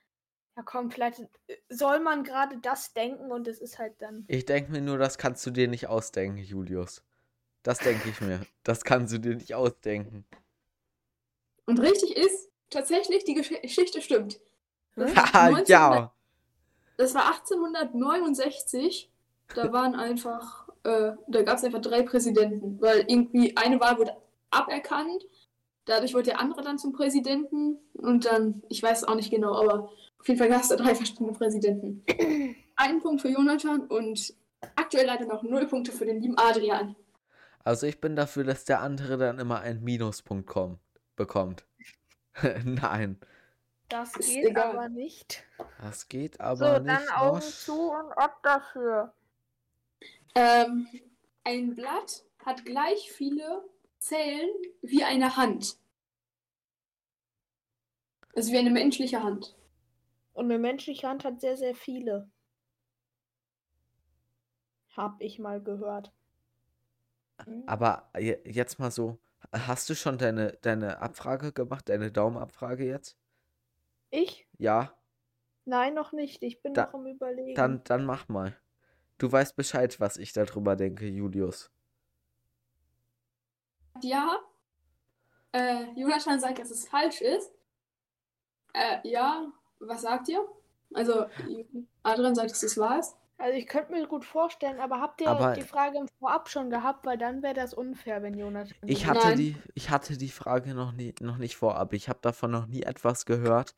ja komm, vielleicht äh, soll man gerade das denken und es ist halt dann. Ich denke mir nur, das kannst du dir nicht ausdenken, Julius. Das denke ich mir. Das kannst du dir nicht ausdenken. Und richtig ist, tatsächlich, die Gesch Geschichte stimmt. Das, Haha, 1900 ja. das war 1869. Da waren einfach, äh, da gab es einfach drei Präsidenten, weil irgendwie eine Wahl wurde aberkannt. Dadurch wurde der andere dann zum Präsidenten und dann, ich weiß es auch nicht genau, aber auf jeden Fall gab es da drei verschiedene Präsidenten. Ein Punkt für Jonathan und aktuell leider noch null Punkte für den lieben Adrian. Also ich bin dafür, dass der andere dann immer einen Minuspunkt kommt, bekommt. Nein, Das Ist geht egal. aber nicht. das geht So, aber dann nicht. Augen Mosch. zu und ab dafür. Ähm, ein Blatt hat gleich viele Zellen wie eine Hand. Also wie eine menschliche Hand. Und eine menschliche Hand hat sehr, sehr viele. Hab ich mal gehört. Hm? Aber je- jetzt mal so, hast du schon deine, deine Abfrage gemacht, deine Daumenabfrage jetzt? Ich? Ja, Nein, noch nicht. Ich bin Da- noch am Überlegen. dann, dann mach mal. Du weißt Bescheid, was ich darüber denke, Julius. Ja. Äh, Jonathan sagt, dass es falsch ist. Äh, ja. Was sagt ihr? Also, Adrian sagt, dass es wahr ist. Also ich könnte mir gut vorstellen, aber habt ihr Aber- die Frage im Vorab schon gehabt, weil dann wäre das unfair, wenn Jonathan. Ich hatte Nein. die, ich hatte die Frage noch nie, noch nicht vorab. Ich habe davon noch nie etwas gehört.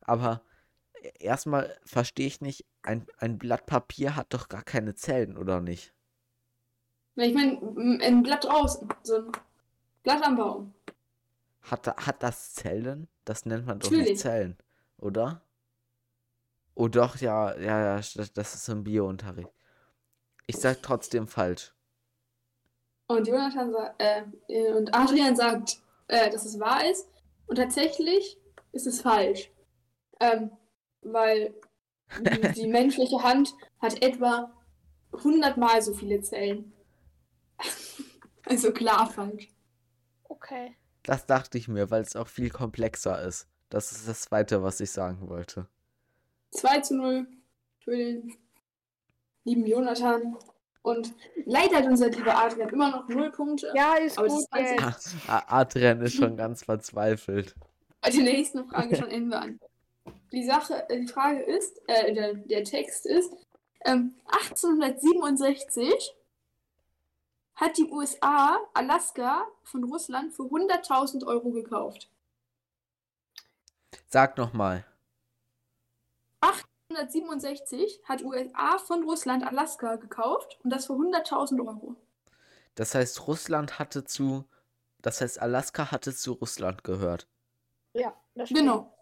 Aber erstmal verstehe ich nicht, ein, ein Blatt Papier hat doch gar keine Zellen, oder nicht? Na, Ich meine, ein Blatt draußen. So ein Blatt am Baum. Hat, hat das Zellen? Das nennt man doch Natürlich. nicht Zellen, oder? Oh doch, ja, ja, ja, das, das ist im Biounterricht. Ich sag trotzdem falsch. Und Jonathan sagt, äh, äh, und Adrian sagt, äh, dass es wahr ist. Und tatsächlich ist es falsch. Ähm, weil die, die menschliche Hand hat etwa 100 Mal so viele Zellen. also klar falsch. Okay. Das dachte ich mir, weil es auch viel komplexer ist. Das ist das Zweite, was ich sagen wollte. 2 zu 0 für den lieben Jonathan. Und leider hat unser lieber Adrian immer noch 0 Punkte. Ja, ist Aber das gut ist A- Adrian ist schon ganz verzweifelt. Bei der nächsten Frage schon enden wir an. Die Sache, äh, die Frage ist, äh, der, der Text ist, ähm, 1867 hat die USA Alaska von Russland für 100.000 Euro gekauft. Sag nochmal. 1867 hat USA von Russland Alaska gekauft und das für 100.000 Euro. Das heißt, Russland hatte zu. Das heißt, Alaska hatte zu Russland gehört. Ja, das stimmt. Genau.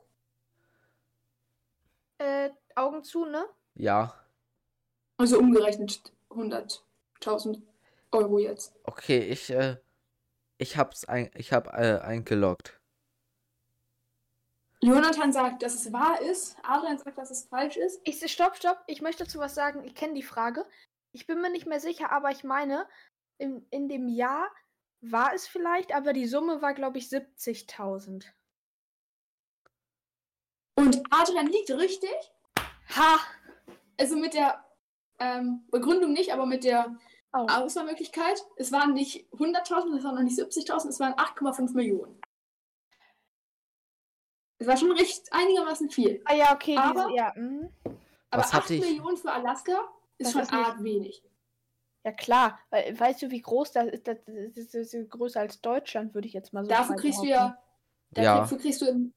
Äh, Augen zu, ne? Ja. Also umgerechnet 100.000 Euro jetzt. Okay, ich, äh, ich hab's ein, ich hab äh, eingeloggt. Jonathan sagt, dass es wahr ist. Adrian sagt, dass es falsch ist. Ich stopp, stopp. Ich möchte dazu was sagen. Ich kenne die Frage. Ich bin mir nicht mehr sicher, aber ich meine, in, in dem Jahr war es vielleicht, aber die Summe war, glaube ich, 70.000. Und Adrian liegt richtig. Ha! Also mit der ähm, Begründung nicht, aber mit der Oh. Auswahlmöglichkeit. Es waren nicht 100.000, es waren noch nicht 70.000, es waren 8,5 Millionen. Es war schon recht einigermaßen viel. Ah ja, okay, Aber- diese, ja. mhm. Aber Was 8 hatte ich- Millionen für Alaska ist Das schon ist arg wenig. Ja klar, weil weißt du, wie groß das ist? Das ist, das ist größer als Deutschland, würde ich jetzt mal so Dafür kriegst du ja, Ja. dafür kriegst du in,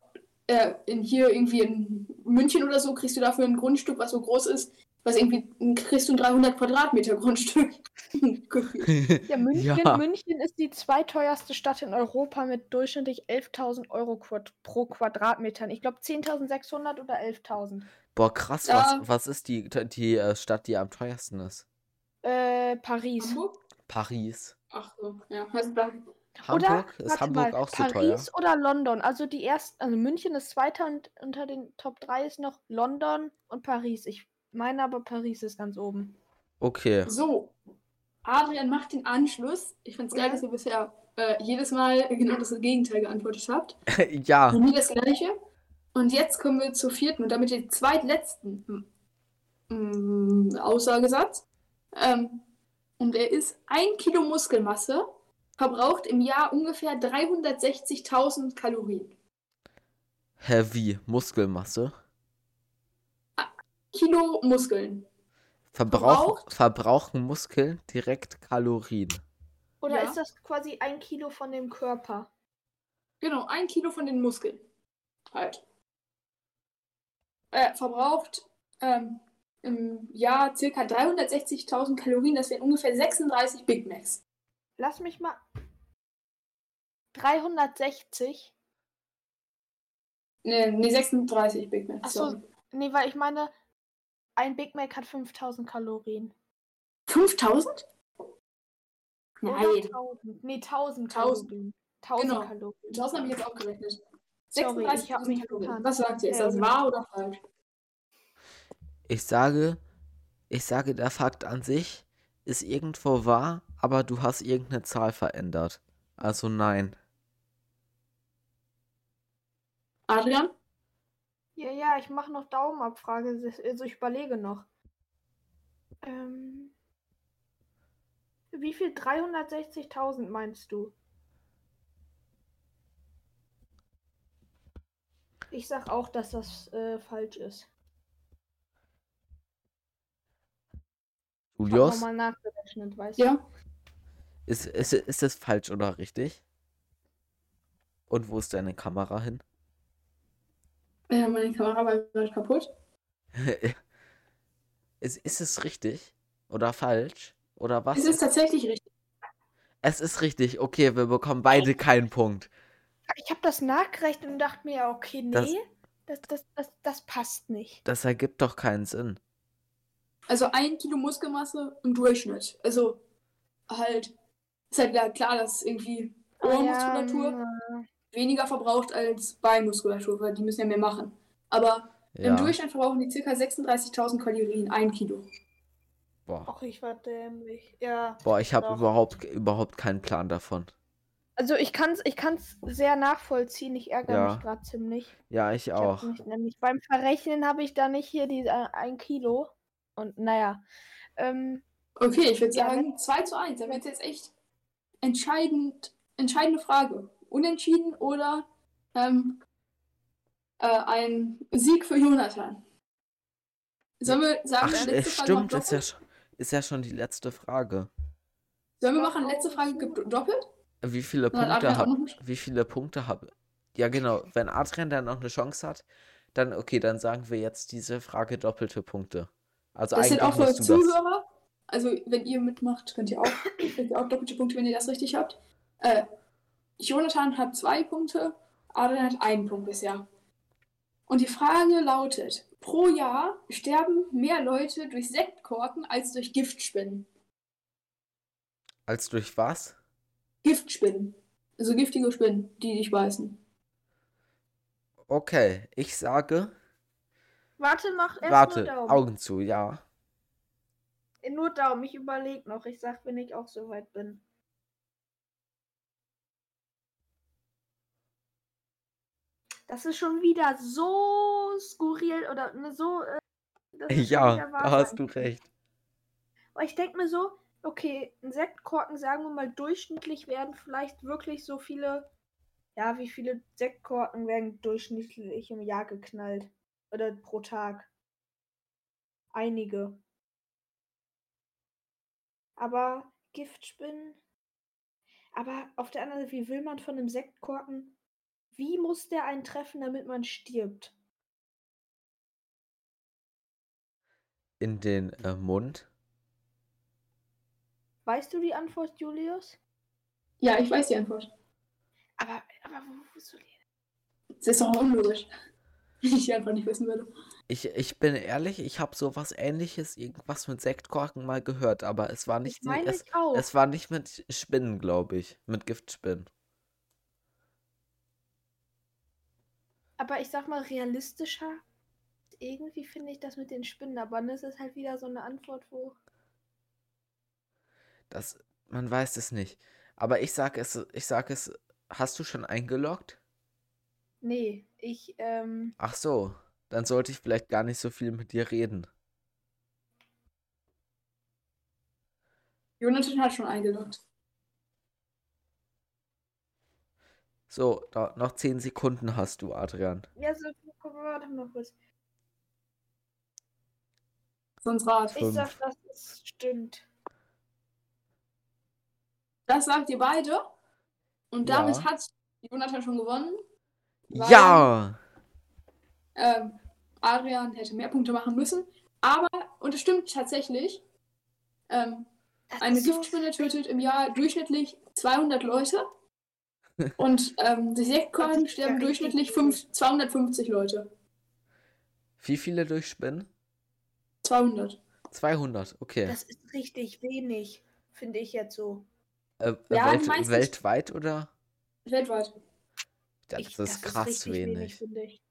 äh, in hier irgendwie in München oder so, kriegst du dafür ein Grundstück, was so groß ist, was irgendwie, kriegst du ein 300 Quadratmeter Grundstück. Ja, München, Ja. München ist die zweiteuerste Stadt in Europa mit durchschnittlich 11.000 Euro quad pro Quadratmetern. Ich glaube 10.600 oder 11.000. Boah, krass, Ja. was, was ist die, die äh, Stadt, die am teuersten ist? Äh, Paris. Hamburg? Paris. Ach so, ja. Also dann, Hamburg? ist warte Hamburg mal, auch so Paris teuer? oder London? Also die ersten, also München ist zweiter und unter den Top 3 ist noch London und Paris. Ich meine aber Paris ist ganz oben. Okay. So, Adrian macht den Anschluss. Ich finde es geil, Ja. dass ihr bisher äh, jedes Mal genau das Gegenteil geantwortet habt. ja. Und nie das gleiche. Und jetzt kommen wir zur vierten und damit den zweitletzten mm, Aussagesatz. Ähm, und er ist ein Kilo Muskelmasse verbraucht im Jahr ungefähr 360.000 Kalorien. Heavy Muskelmasse. Kilo Muskeln. Verbrauch, Verbraucht? verbrauchen Muskeln direkt Kalorien. Oder Ja. ist das quasi ein Kilo von dem Körper? Genau, ein Kilo von den Muskeln. Halt. Äh, verbraucht ähm, im Jahr circa 360.000 Kalorien. Das wären ungefähr 36 Big Macs. Lass mich mal. 360? Ne, nee, 36 Big Macs. Ach so. sorry. Nee, weil ich meine, ein Big Mac hat 5000 Kalorien. 5000? Oder Nein. 1000. Nee, 1000 1000. Kalorien. 1000 Genau. Kalorien. 1000 habe ich jetzt auch gerechnet. Sorry, ich habe 36.000 mich Kalorien. getan. Was sagt ihr? Ist das genau. wahr oder falsch? Ich sage, ich sage, der Fakt an sich ist irgendwo wahr, aber du hast irgendeine Zahl verändert. Also nein. Adrian? Ja, ja, ich mache noch Daumenabfrage. Also ich überlege noch. Ähm, wie viel 360.000 meinst du? Ich sag auch, dass das äh, falsch ist. Julius, nochmal nachgerechnet, weißt du? Ja. ist, ist, ist es falsch oder richtig? Und wo ist deine Kamera hin? Äh, meine Kamera war gerade kaputt. ist, ist es richtig oder falsch? Oder was? Es ist tatsächlich richtig. Es ist richtig. Okay, wir bekommen beide keinen Punkt. Ich habe das nachgerechnet und dachte mir, okay, nee, Das- das, das, das, das, passt nicht. Das ergibt doch keinen Sinn. Also ein Kilo Muskelmasse im Durchschnitt. Also halt, ist halt ja klar, dass irgendwie Ah, Ohrmuskulatur ja, weniger verbraucht als Beinmuskulatur, weil die müssen ja mehr machen. Aber im Ja. Durchschnitt verbrauchen die ca. 36.000 Kalorien, ein Kilo. Boah. Ach, ich war dämlich. Ja. Boah, ich habe überhaupt, überhaupt keinen Plan davon. Also ich kann es ich kann's sehr nachvollziehen. Ich ärgere Ja. mich gerade ziemlich. Ja, ich Ich auch. Nicht, nämlich beim Verrechnen habe ich da nicht hier die äh, ein Kilo. Und naja. Ähm, Okay, ich würde Ja, sagen 2 zu 1. Da wird jetzt echt entscheidend, entscheidende Frage. Unentschieden oder ähm, äh, ein Sieg für Jonathan. Sollen wir sagen, Ach, letzte es Frage stimmt, ist ja, doppelt? sch- ist ja schon die letzte Frage. Sollen wir machen, letzte Frage gibt doppelt? Wie viele Dann Punkte Adrian auch hab, noch eine- wie viele Punkte habe? Ja, genau. Wenn Adrian dann noch eine Chance hat, dann okay, dann sagen wir jetzt diese Frage doppelte Punkte. Also Das sind auch für. Zuhörer. Also, wenn ihr mitmacht, könnt ihr auch, könnt ihr auch doppelte Punkte, wenn ihr das richtig habt. Äh, Jonathan hat zwei Punkte, Adrian hat einen Punkt bisher. Und die Frage lautet: Pro Jahr sterben mehr Leute durch Sektkorken als durch Giftspinnen. Als durch was? Giftspinnen. Also giftige Spinnen, die dich beißen. Okay, ich sage, warte, mach erst nur warte, Daumen. Augen zu, ja. Nur Daumen. Ich überlege noch. Ich sag, wenn ich auch so weit bin. Das ist schon wieder so skurril oder ne, so. Äh, Ja, da hast du recht. Aber ich denke mir so, okay, ein Sektkorken, sagen wir mal, durchschnittlich werden vielleicht wirklich so viele. Ja, wie viele Sektkorken werden durchschnittlich im Jahr geknallt? Oder pro Tag? Einige. Aber Giftspinnen. Aber auf der anderen Seite, wie will man von einem Sektkorken. Wie muss der einen treffen, damit man stirbt? In den äh, Mund. Weißt du die Antwort, Julius? Ja, ich weiß die Antwort. Aber, aber wo, soll die Das ist doch unlogisch. Wenn ich die Antwort nicht wissen würde. Ich, ich bin ehrlich, ich habe sowas ähnliches, irgendwas mit Sektkorken mal gehört, aber es war nicht, Ich meine es, es war nicht mit Spinnen, glaube ich. Mit Giftspinnen. Aber ich sag mal, realistischer. Irgendwie finde ich das mit den Spinnen, aber das ist halt wieder so eine Antwort, wo. Das, man weiß es nicht. Aber ich sag es, ich sag es, hast du schon eingeloggt? Nee, ich, ähm. Ach so, dann sollte ich vielleicht gar nicht so viel mit dir reden. Jonathan hat schon eingeloggt. So, da, noch 10 Sekunden hast du, Adrian. Ja, so, guck mal, warte mal kurz. Sonst rat. Ich sag, dass es stimmt. Das sagt ihr beide. Und Ja. damit hat Jonathan schon gewonnen. Weil- Ja! Ähm, Adrian hätte mehr Punkte machen müssen. Aber, und es stimmt tatsächlich, ähm, eine so- Giftspinne tötet im Jahr durchschnittlich 200 Leute. Und ähm, durch Das ist ja sterben richtig durchschnittlich fünf, 250 Leute. Wie viele durch Spinnen? 200. 200, okay. Das ist richtig wenig, finde ich jetzt so. Äh, Ja, Welt, weltweit oder? Weltweit. Ja, ich, das ist krass richtig wenig. finde ich.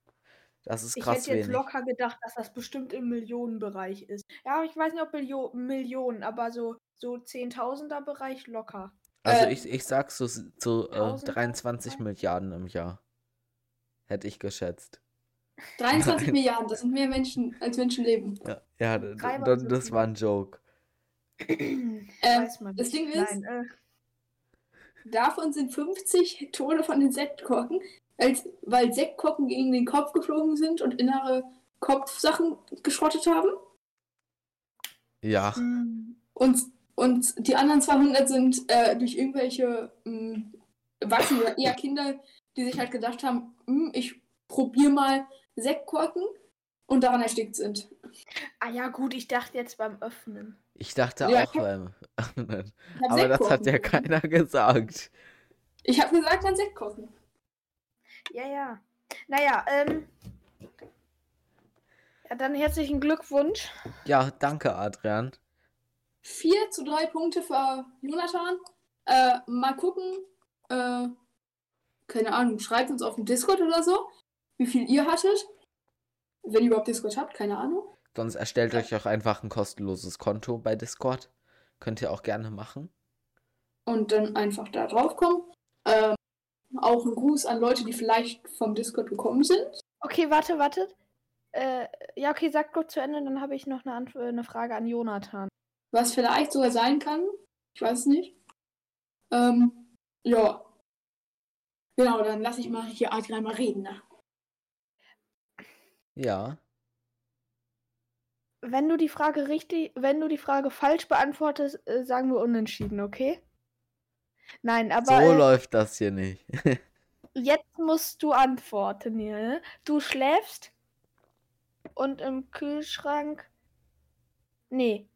Das ist Ich krass hätte jetzt wenig. locker gedacht, dass das bestimmt im Millionenbereich ist. Ja, ich weiß nicht, ob Millio Millionen, aber so, so Zehntausender Bereich locker. Also Äh, ich, ich sag so, so äh, Tausend 23 Tausend? Milliarden im Jahr. Hätte ich geschätzt. 23 Nein. Milliarden, das sind mehr Menschen, als Menschen leben. Ja, ja das viel. war ein Joke. Man das. Ding ist- Nein, äh, Davon sind 50 Tode von den Sektkorken, als, weil Sektkorken gegen den Kopf geflogen sind und innere Kopfsachen geschrottet haben. Ja, hm, Und, und die anderen 200 sind äh, durch irgendwelche mh, Erwachsene oder eher Kinder, die sich halt gedacht haben, hm, ich probiere mal Sektkorken und daran erstickt sind. Ah ja, gut, ich dachte jetzt beim Öffnen. Ich dachte Ja, auch ich beim Öffnen. Aber das hat ja keiner gesagt. Ich habe gesagt, dann Sektkorken. Ja, ja. Naja, ähm. Ja, dann herzlichen Glückwunsch. Ja, danke, Adrian. 4 zu 3 Punkte für Jonathan. Äh, mal gucken. Äh, keine Ahnung, schreibt uns auf dem Discord oder so, wie viel ihr hattet. Wenn ihr überhaupt Discord habt, keine Ahnung. Sonst erstellt euch auch einfach ein kostenloses Konto bei Discord. Könnt ihr auch gerne machen. Und dann einfach da drauf kommen. Ähm, auch ein Gruß an Leute, die vielleicht vom Discord gekommen sind. Okay, warte, warte. Äh, ja, okay, sag kurz zu Ende, dann habe ich noch eine, Antw eine Frage an Jonathan. Was vielleicht sogar sein kann. Ich weiß es nicht. Ähm, ja. Genau, dann lasse ich mal hier Adrian mal reden. Ne? Ja. Wenn du die Frage richtig, wenn du die Frage falsch beantwortest, äh, sagen wir unentschieden, okay? Nein, aber so äh, läuft das hier nicht. jetzt musst du antworten, ne? Du schläfst und im Kühlschrank. Nee.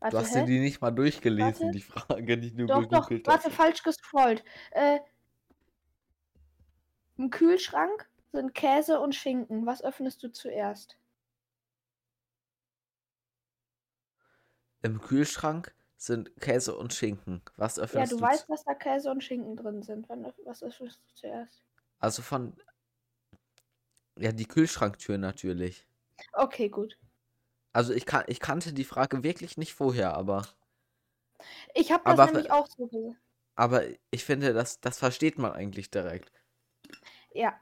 Warte, Du hast hä? dir die nicht mal durchgelesen, Warte. die Frage, die du Doch, doch, gegoogelt warte, hast. falsch gescrollt. Äh, Im Kühlschrank sind Käse und Schinken. Was öffnest du zuerst? Im Kühlschrank sind Käse und Schinken. Was Ja, öffnest du du? weißt, zu- dass da Käse und Schinken drin sind. Wann, was öffnest du zuerst? Also von. Ja, die Kühlschranktür natürlich. Okay, gut. Also ich, kan ich kannte die Frage wirklich nicht vorher, aber, Ich habe das Aber nämlich auch so aber ich finde, das, das versteht man eigentlich direkt. Ja,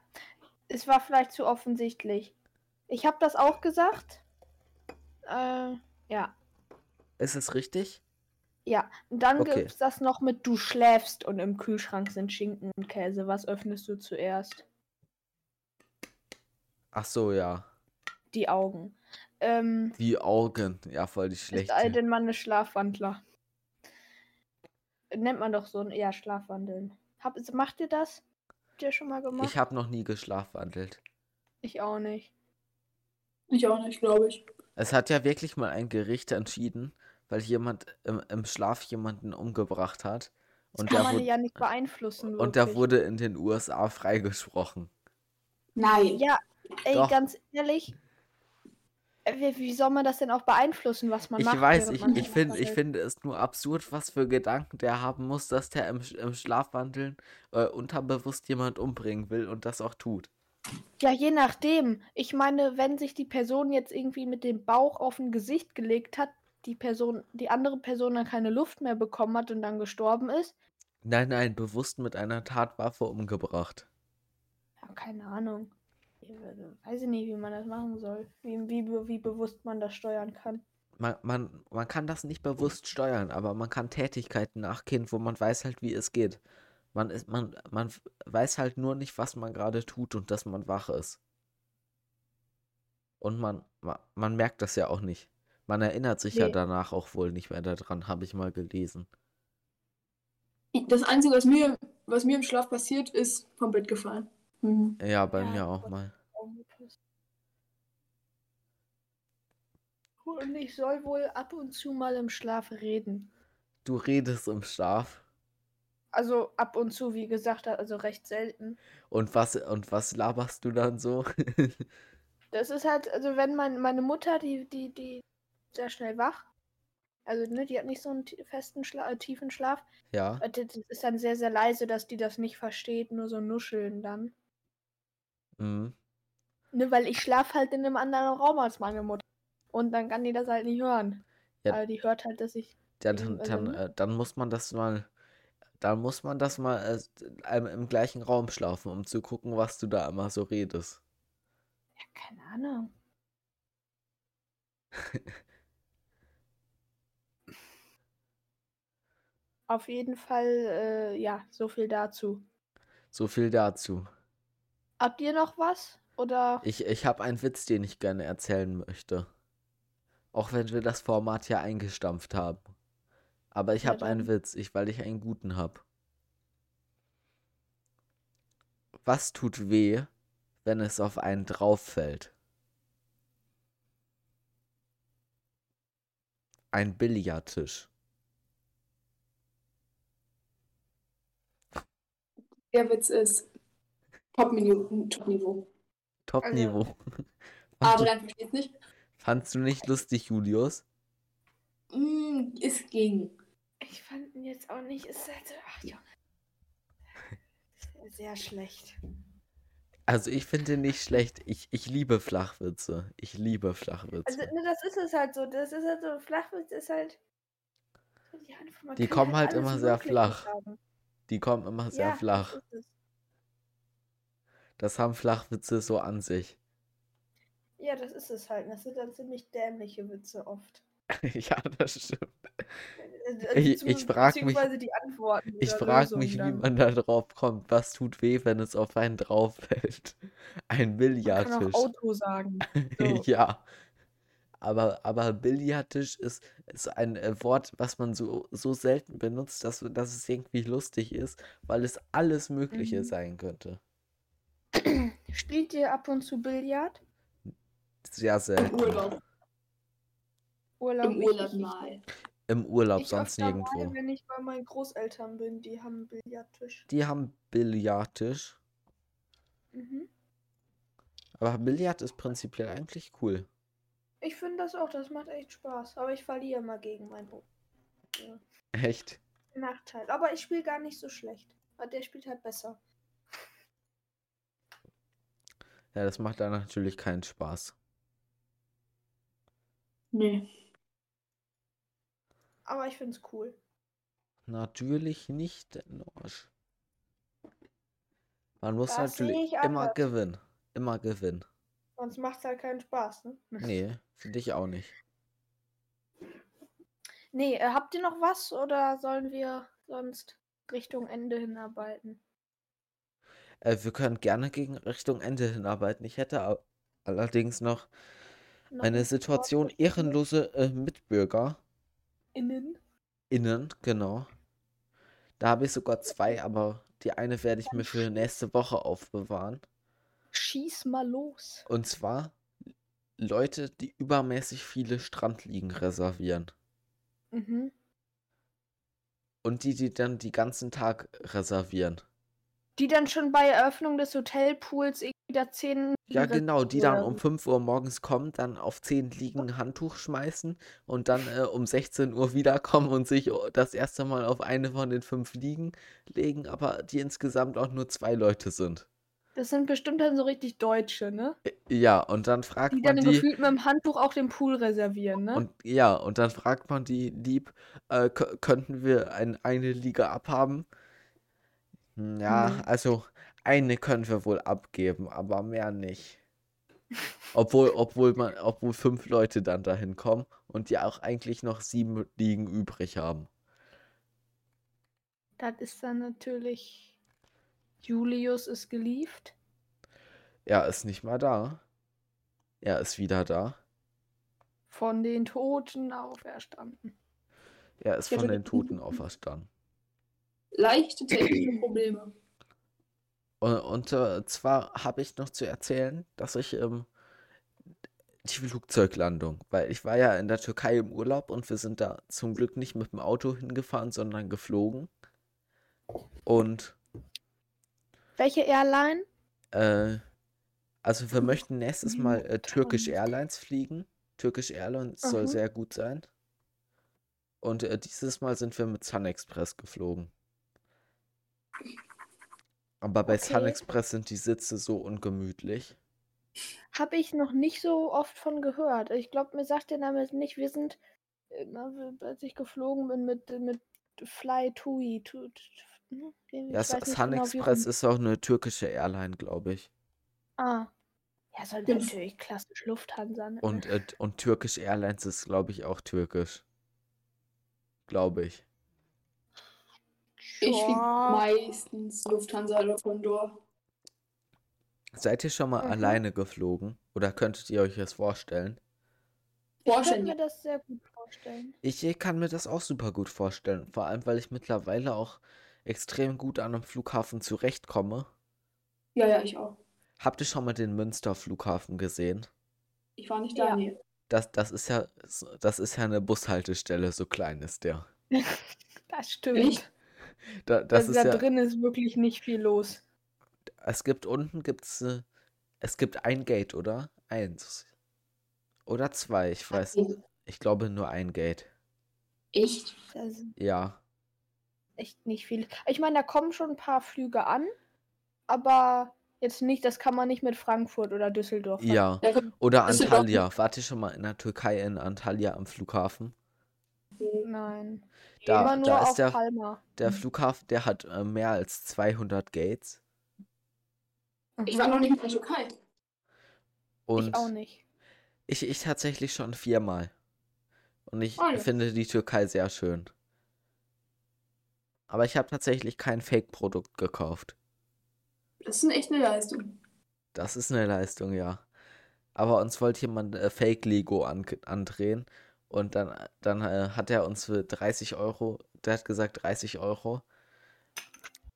es war vielleicht zu offensichtlich. Ich habe das auch gesagt. Äh, ja. Ist es richtig? Ja, und dann Okay. gibt's das noch mit du schläfst und im Kühlschrank sind Schinken und Käse. Was öffnest du zuerst? Ach so, ja. Die Augen. Ähm, Die Augen. Ja, voll die ist schlechte. all denn man eine Schlafwandler? Nennt man doch so ein eher Schlafwandeln. Hab, macht ihr das? Habt ihr schon mal gemacht? Ich habe noch nie geschlafwandelt. Ich auch nicht. Ich auch nicht, glaube ich. Es hat ja wirklich mal ein Gericht entschieden, weil jemand im, im Schlaf jemanden umgebracht hat. Und Kann der, man wurde, ja nicht beeinflussen. und der wirklich. wurde in den USA freigesprochen. Nein. Ja, ey, Doch. ganz ehrlich. Wie, wie soll man das denn auch beeinflussen, was man Ich macht? weiß, ich, man ich, find, ich finde es nur absurd, was für Gedanken der haben muss, dass der im, im Schlafwandeln äh, unterbewusst jemand umbringen will und das auch tut. Ja, je nachdem. Ich meine, wenn sich die Person jetzt irgendwie mit dem Bauch auf ein Gesicht gelegt hat, die Person, die andere Person dann keine Luft mehr bekommen hat und dann gestorben ist. Nein, nein, bewusst mit einer Tatwaffe umgebracht. Ja, keine Ahnung. Ich weiß ich nicht, wie man das machen soll. Wie, wie, wie bewusst man das steuern kann. Man, man, man kann das nicht bewusst steuern, aber man kann Tätigkeiten nachgehen, wo man weiß halt, wie es geht. Man, ist, man, man weiß halt nur nicht, was man gerade tut und dass man wach ist. Und man, man, man merkt das ja auch nicht. Man erinnert sich ja Nee. danach auch wohl nicht mehr daran, habe ich mal gelesen. Das Einzige, was mir, was mir im Schlaf passiert, ist vom Bett gefallen. Mhm. Ja, bei Ja, mir auch gut. mal. Und ich soll wohl ab und zu mal im Schlaf reden. Du redest im Schlaf. Also ab und zu, wie gesagt, also recht selten. Und was, und was laberst du dann so? Das ist halt, also wenn mein, meine Mutter, die, die, die sehr schnell wach. Also, ne, die hat nicht so einen festen Schla äh, tiefen Schlaf. ja. Äh, Das ist dann sehr, sehr leise, dass die das nicht versteht, nur so nuscheln dann. Mhm. Ne, weil ich schlafe halt in einem anderen Raum als meine Mutter. Und dann kann die das halt nicht hören. Ja. Aber die hört halt, dass ich. Ja, dann, also, dann, äh, dann muss man das mal, dann muss man das mal äh, im, im gleichen Raum schlafen, um zu gucken, was du da immer so redest. Ja, keine Ahnung. Auf jeden Fall, äh, ja, so viel dazu. So viel dazu. Habt ihr noch was? Oder? Ich, ich habe einen Witz, den ich gerne erzählen möchte. Auch wenn wir das Format ja eingestampft haben. Aber ich Ja, habe einen. Witz, ich, weil ich einen guten habe. Was tut weh, wenn es auf einen drauf fällt? Ein Billardtisch. Der Witz ist Top-Niveau. Top-Niveau. Top-Niveau. Aber Fandst, du- dann versteht's nicht. Fandst du nicht lustig, Julius? Mm, es ging. Ich fand ihn jetzt auch nicht. Es ist halt so, ach Junge. Sehr schlecht. Also ich finde ihn nicht schlecht. Ich, ich liebe Flachwitze. Ich liebe Flachwitze. Also, ne, das ist es halt so. Das ist halt so. Flachwitz ist halt. Die kann kommen halt immer sehr flach. sagen. Die kommen immer sehr Ja, flach. Das haben Flachwitze so an sich. Ja, das ist es halt. Das sind dann ziemlich dämliche Witze oft. ja, das stimmt. Also, Ich- zum- ich frag mich- beziehungsweise die Antworten Ich frage Lösungen mich, wie man da drauf kommt. Was tut weh, wenn es auf einen drauf fällt? Ein Man kann Billardtisch. auch Auto sagen. So. Ja. Aber, aber Billardtisch ist, ist ein äh, Wort, was man so, so selten benutzt, dass, dass es irgendwie lustig ist, weil es alles Mögliche Mhm. sein könnte. Spielt ihr ab und zu Billard? Sehr Im selten. Urlaub. Urlaub? Im Urlaub mal. Im Urlaub, Ich sonst nirgendwo. Mal, wenn ich bei meinen Großeltern bin, die haben Billardtisch. Die haben Billardtisch. Mhm. Aber Billard ist prinzipiell eigentlich cool. Ich finde das auch, das macht echt Spaß. Aber ich verliere mal gegen meinen o ja, Echt? Nachteil. Aber ich spiele gar nicht so schlecht. Weil der spielt halt besser. Ja, das macht dann natürlich keinen Spaß. Nee. Aber ich finde es cool. Natürlich nicht, Nosch. Man muss Das natürlich ich immer anders. gewinnen. Immer gewinnen. Sonst macht es halt keinen Spaß, ne? Nee, finde ich auch nicht. Nee, äh, habt ihr noch was oder sollen wir sonst Richtung Ende hinarbeiten? Äh, wir können gerne gegen Richtung Ende hinarbeiten. Ich hätte allerdings Noch eine ein Situation ehrenlose äh, Mitbürger innen? innen, genau. Da habe ich sogar zwei, aber die eine werde ich mir für nächste Woche aufbewahren. Schieß mal los. Und zwar Leute, die übermäßig viele Strandliegen reservieren. Mhm. Und die, die dann die ganzen Tag reservieren. Die dann schon bei Eröffnung des Hotelpools irgendwie da zehn Ja, genau, die dann um so. 5 Uhr morgens kommen, dann auf 10 Liegen ein Handtuch schmeißen und dann äh, um 16 Uhr wiederkommen und sich oh, das erste Mal auf eine von den fünf Liegen legen, aber die insgesamt auch nur zwei Leute sind. Das sind bestimmt dann so richtig Deutsche, ne? Ja, und dann fragt Die man dann die, gefühlt mit dem Handtuch auch den Pool reservieren, ne? und ja, und dann fragt man die lieb, äh, kö- könnten wir ein, eine Liga abhaben? Hm, Ja, Nee. also eine können wir wohl abgeben, aber mehr nicht. Obwohl, obwohl man, obwohl fünf Leute dann dahin kommen und die auch eigentlich noch sieben Ligen übrig haben. Das ist dann natürlich. Julius ist gelieft. Er ist nicht mal da. Er ist wieder da. Von den Toten auferstanden. Er ist Ja, von den Toten auferstanden. Leichte technische Probleme. Und, und äh, zwar habe ich noch zu erzählen, dass ich ähm, die Flugzeuglandung, weil ich war ja in der Türkei im Urlaub und wir sind da zum Glück nicht mit dem Auto hingefahren, sondern geflogen. Und Welche Airline? äh, also wir möchten nächstes Mal äh, Turkish. Airlines fliegen. Turkish Airlines soll Mhm. sehr gut sein. Und äh, dieses Mal sind wir mit Sun Express geflogen. Aber bei Sun Okay. Express sind die Sitze so ungemütlich. Habe ich noch nicht so oft von gehört. Ich glaube, mir sagt der Name jetzt nicht. Wir sind, äh, als ich geflogen bin mit, mit Fly TUI. Tu, tu, hm, irgendwie, Ja, nicht Sun genau, Express ist auch eine türkische Airline, glaube ich. Ah. Ja, soll Stimmt. natürlich klassisch Lufthansa. Ne? Und, äh, und Turkish Airlines ist, glaube ich, auch türkisch. Glaube ich. Ich fliege meistens Lufthansa oder Condor. Seid ihr schon mal Mhm. alleine geflogen? Oder könntet ihr euch das vorstellen? Ich könnte mir das sehr gut vorstellen. vorstellen. Ich kann mir das auch super gut vorstellen. Vor allem, weil ich mittlerweile auch extrem gut an einem Flughafen zurechtkomme. Ja, ja, ich auch. Habt ihr schon mal den Münster-Flughafen gesehen? Ich war nicht da, Ja. nee. Das, das ist ja, das ist ja eine Bushaltestelle, so klein ist der. Das stimmt. Echt? Da, das also ist da ja, drin ist wirklich nicht viel los. es gibt unten gibt's, äh, es gibt ein Gate, oder? Eins. Oder zwei, ich weiß. Ich glaube nur ein Gate. Echt? Ja. echt nicht viel. Ich meine, da kommen schon ein paar Flüge an, aber jetzt nicht, das kann man nicht mit Frankfurt oder Düsseldorf. Ja. Guck, Oder Antalya. Wart ihr schon mal in der Türkei in Antalya am Flughafen? Nein. Da, Immer nur da auf ist der, Palma. der Flughafen, der hat äh, mehr als 200 Gates. ich Mhm. war noch nicht in der Türkei. Und ich auch nicht. ich, ich tatsächlich schon viermal. Und ich Oh ja. finde die Türkei sehr schön. Aber ich habe tatsächlich kein Fake-Produkt gekauft. Das ist echt eine Leistung. Das ist eine Leistung, ja. Aber uns wollte jemand äh, Fake-Lego an, andrehen. Und dann, dann äh, hat er uns für 30 Euro, der hat gesagt 30 Euro.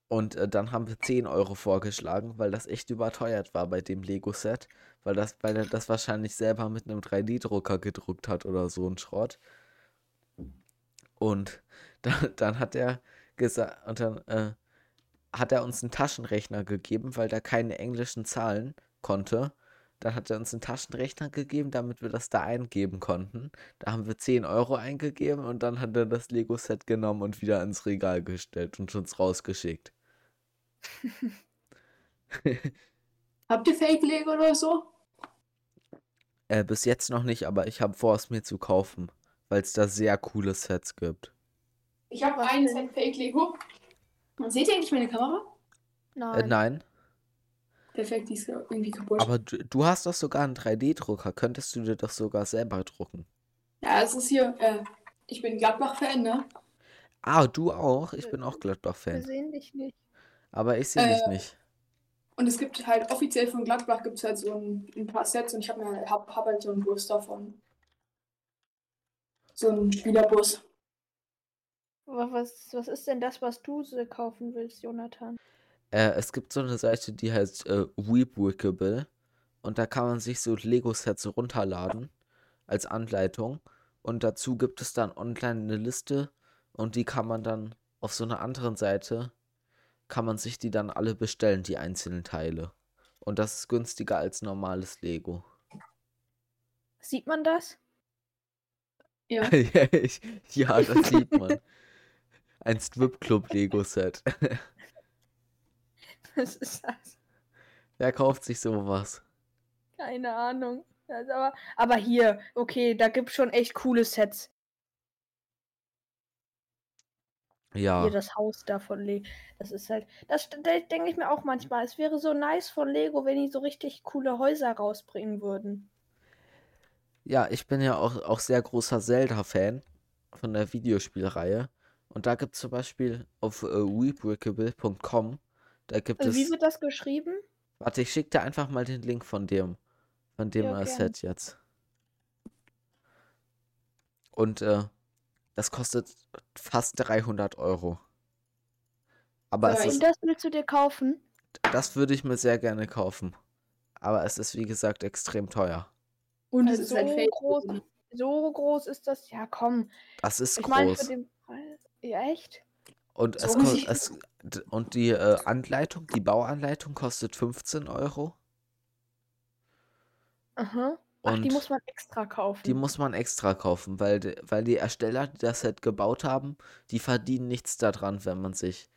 Und äh, dann haben wir 10 Euro vorgeschlagen, weil das echt überteuert war bei dem Lego-Set. Weil, das, weil er das wahrscheinlich selber mit einem 3D-Drucker gedruckt hat oder so ein Schrott. Und dann, dann hat er gesagt, und dann äh, hat er uns einen Taschenrechner gegeben, weil der keine englischen Zahlen konnte. Dann hat er uns einen Taschenrechner gegeben, damit wir das da eingeben konnten. Da haben wir 10 Euro eingegeben und dann hat er das Lego-Set genommen und wieder ins Regal gestellt und uns rausgeschickt. Habt ihr Fake Lego oder so? Äh, bis jetzt noch nicht, aber ich habe vor, es mir zu kaufen, weil es da sehr coole Sets gibt. Ich habe ein? Set Fake Lego. Seht ihr eigentlich meine Kamera? Nein. Äh, nein, Perfekt, die ist irgendwie kaputt. aber du, du hast doch sogar einen 3D-Drucker. Könntest du dir doch sogar selber drucken. ja, es ist hier, äh, ich bin Gladbach-Fan, ne? Ah, du auch? Ich bin auch Wir Gladbach-Fan. sehen dich nicht. Aber ich sehe dich Äh, nicht. Und es gibt halt offiziell von Gladbach gibt es halt so ein, ein paar Sets und ich habe mir hab, hab halt so einen Bus davon. So einen Spielerbus. Wa- Was, was ist denn das, was du kaufen willst, Jonathan? Äh, es gibt so eine Seite, die heißt äh, Weebwickable. Und da kann man sich so Lego-Sets runterladen als Anleitung. Und dazu gibt es dann online eine Liste und die kann man dann auf so einer anderen Seite, kann man sich die dann alle bestellen, die einzelnen Teile. Und das ist günstiger als normales Lego. Sieht man das? Ja. ja, das sieht man. Ein Strip-Club-Lego-Set. Was ist das? Wer kauft sich sowas? Keine Ahnung. Das ist aber, aber hier, okay, da gibt schon echt coole Sets. Ja. Hier das Haus da von Lego. Das ist halt. Das da denke ich mir auch manchmal. Es wäre so nice von Lego, wenn die so richtig coole Häuser rausbringen würden. Ja, ich bin ja auch, auch sehr großer Zelda-Fan von der Videospielreihe. Und da gibt es zum Beispiel auf äh, webrickable.com, da gibt Also wie es. wird das geschrieben? Warte, ich schicke dir einfach mal den Link von dem, von dem Ja, äh, gern. Set jetzt. Und äh, das kostet fast 300 Euro. Aber Ja, es ich- ist, das willst du dir kaufen? das würde ich mir sehr gerne kaufen. Aber es ist wie gesagt extrem teuer. Und Also es ist so Fake. groß. So groß ist das. Ja, komm. Das ist Ich meine, für groß. den Preis. Ja, echt? Und So es, es und die äh, Anleitung, die Bauanleitung kostet 15 Euro. Aha. Ach, die Und muss man extra kaufen. die muss man extra kaufen, weil, weil die Ersteller, die das Set gebaut haben, die verdienen nichts daran, wenn man sich,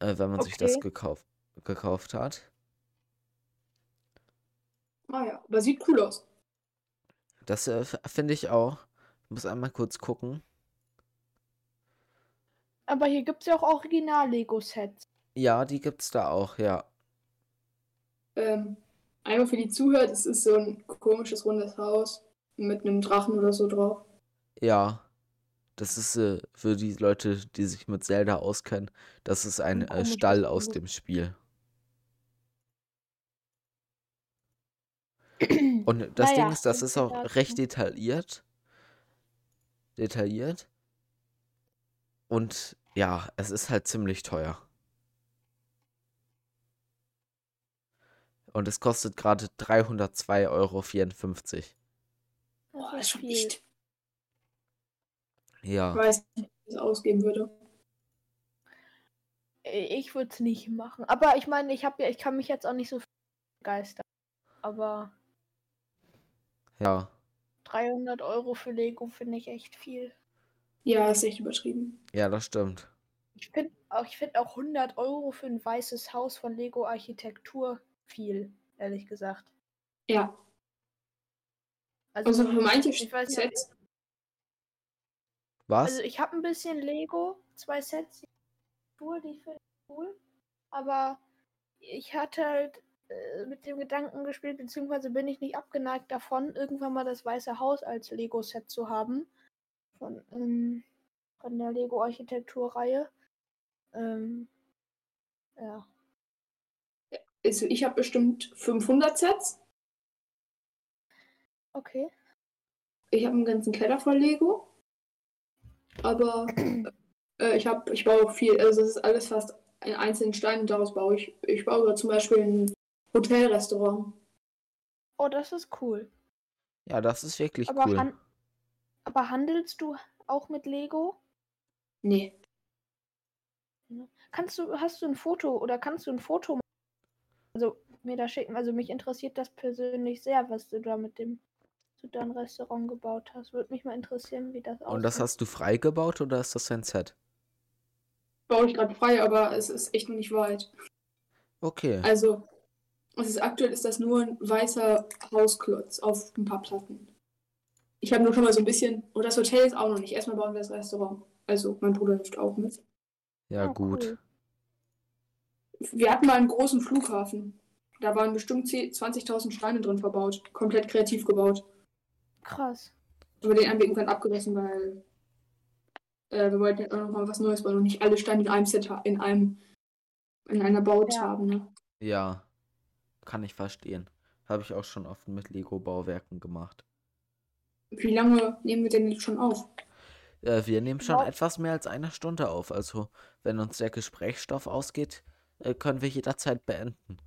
äh, wenn man sich das Okay. gekauft, gekauft hat. Ah ja, aber sieht cool aus. Das äh, finde ich auch. Ich muss einmal kurz gucken. Aber hier gibt es ja auch Original-Lego-Sets. Ja, die gibt's da auch, ja. Ähm, einmal für die Zuhörer, das ist so ein komisches rundes Haus mit einem Drachen oder so drauf. Ja. Das ist äh, für die Leute, die sich mit Zelda auskennen, das ist ein Ein äh, Stall aus dem Spiel. Und das Naja, Ding ist, das ist auch recht detailliert. detailliert. Und ja, es ist halt ziemlich teuer. Und es kostet gerade 302,54 Euro. Boah, Das ist schon echt. Ich Ja, weiß nicht, wie ich das ausgeben würde. Ich würde es nicht machen. Aber ich meine, ich habe ja, ich kann mich jetzt auch nicht so begeistern. Aber ja. 300 Euro für Lego finde ich echt viel. Ja, ist echt übertrieben. Ja, das stimmt. Ich finde auch, ich finde auch 100 Euro für ein weißes Haus von Lego Architektur viel, ehrlich gesagt. Ja, Also, also für manche ich weiß nicht, Sets. Was? also ich habe ein bisschen Lego, zwei Sets, die cool, die finde ich cool. Aber ich hatte halt äh, mit dem Gedanken gespielt, beziehungsweise bin ich nicht abgeneigt davon, irgendwann mal das Weiße Haus als Lego-Set zu haben. Von, ähm, von der Lego-Architektur-Reihe. Ähm, ja. Also ich habe bestimmt 500 Sets. Okay. Ich habe einen ganzen Keller voll Lego. Aber äh, ich habe, ich baue viel, also es ist alles fast in einzelnen Steinen und daraus baue ich. Ich baue zum Beispiel ein Hotelrestaurant. Oh, das ist cool. Ja, das ist wirklich Aber, cool. han aber handelst du auch mit Lego? Nee. Kannst du, hast du ein Foto oder kannst du ein Foto ma- also mir da schicken? Also mich interessiert das persönlich sehr, was du da mit dem du da ein Restaurant gebaut hast. Würde mich mal interessieren, wie das aussieht. Und das hast du frei gebaut oder ist das ein Set? Baue ich gerade frei, aber es ist echt noch nicht weit. Okay. Also, es ist aktuell ist das nur ein weißer Hausklotz auf ein paar Platten. Ich habe nur schon mal so ein bisschen. Und das Hotel ist auch noch nicht. Erstmal bauen wir das Restaurant. Also, mein Bruder hilft auch mit. Ja, Oh, gut. cool. Wir hatten mal einen großen Flughafen. Da waren bestimmt 10 20.000 Steine drin verbaut. Komplett kreativ gebaut. Krass. Aber den haben wir irgendwann abgerissen, weil äh, wir wollten jetzt auch noch mal was Neues bauen und nicht alle Steine in einem Set in einem in einer Baut Ja. haben. Ne? Ja, kann ich verstehen. Habe ich auch schon oft mit Lego-Bauwerken gemacht. Wie lange nehmen wir denn jetzt schon auf? Äh, wir nehmen schon Wow. etwas mehr als eine Stunde auf. Also, wenn uns der Gesprächsstoff ausgeht, äh, können wir jederzeit beenden.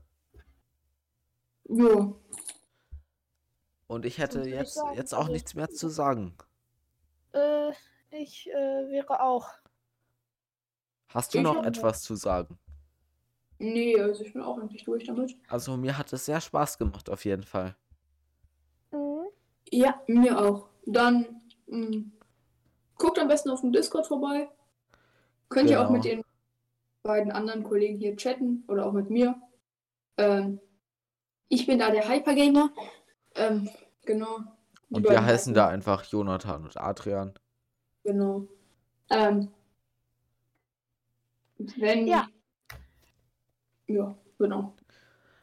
Jo. Und ich hätte jetzt, sagen, jetzt auch nichts mehr zu sagen. Äh, ich äh, wäre auch. Hast du Ich noch etwas zu sagen? Nee, also ich bin auch eigentlich durch damit. Also, mir hat es sehr Spaß gemacht, auf jeden Fall. Ja, mir auch. Dann mh, guckt am besten auf dem Discord vorbei. Könnt ihr auch Genau. mit den beiden anderen Kollegen hier chatten oder auch mit mir. Ähm, ich bin da der Hypergamer. Ähm, genau. Und wir heißen da einfach Jonathan und Adrian. Genau. Ähm, wenn. Ja. Ja, genau.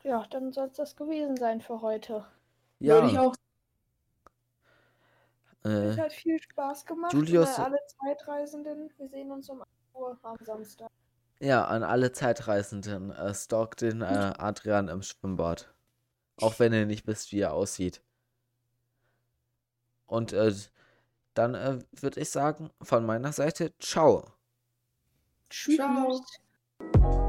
Ja, dann soll es das gewesen sein für heute. Würde ich Ja, auch. Es äh, hat viel Spaß gemacht. Julius- alle Zeitreisenden. Wir sehen uns um 1 Uhr am Samstag. ja, an alle Zeitreisenden, äh, stalkt den äh, Adrian im Schwimmbad. Auch wenn ihr nicht wisst, wie er aussieht. Und äh, dann äh, würde ich sagen, von meiner Seite, ciao. Tschüss. Ciao.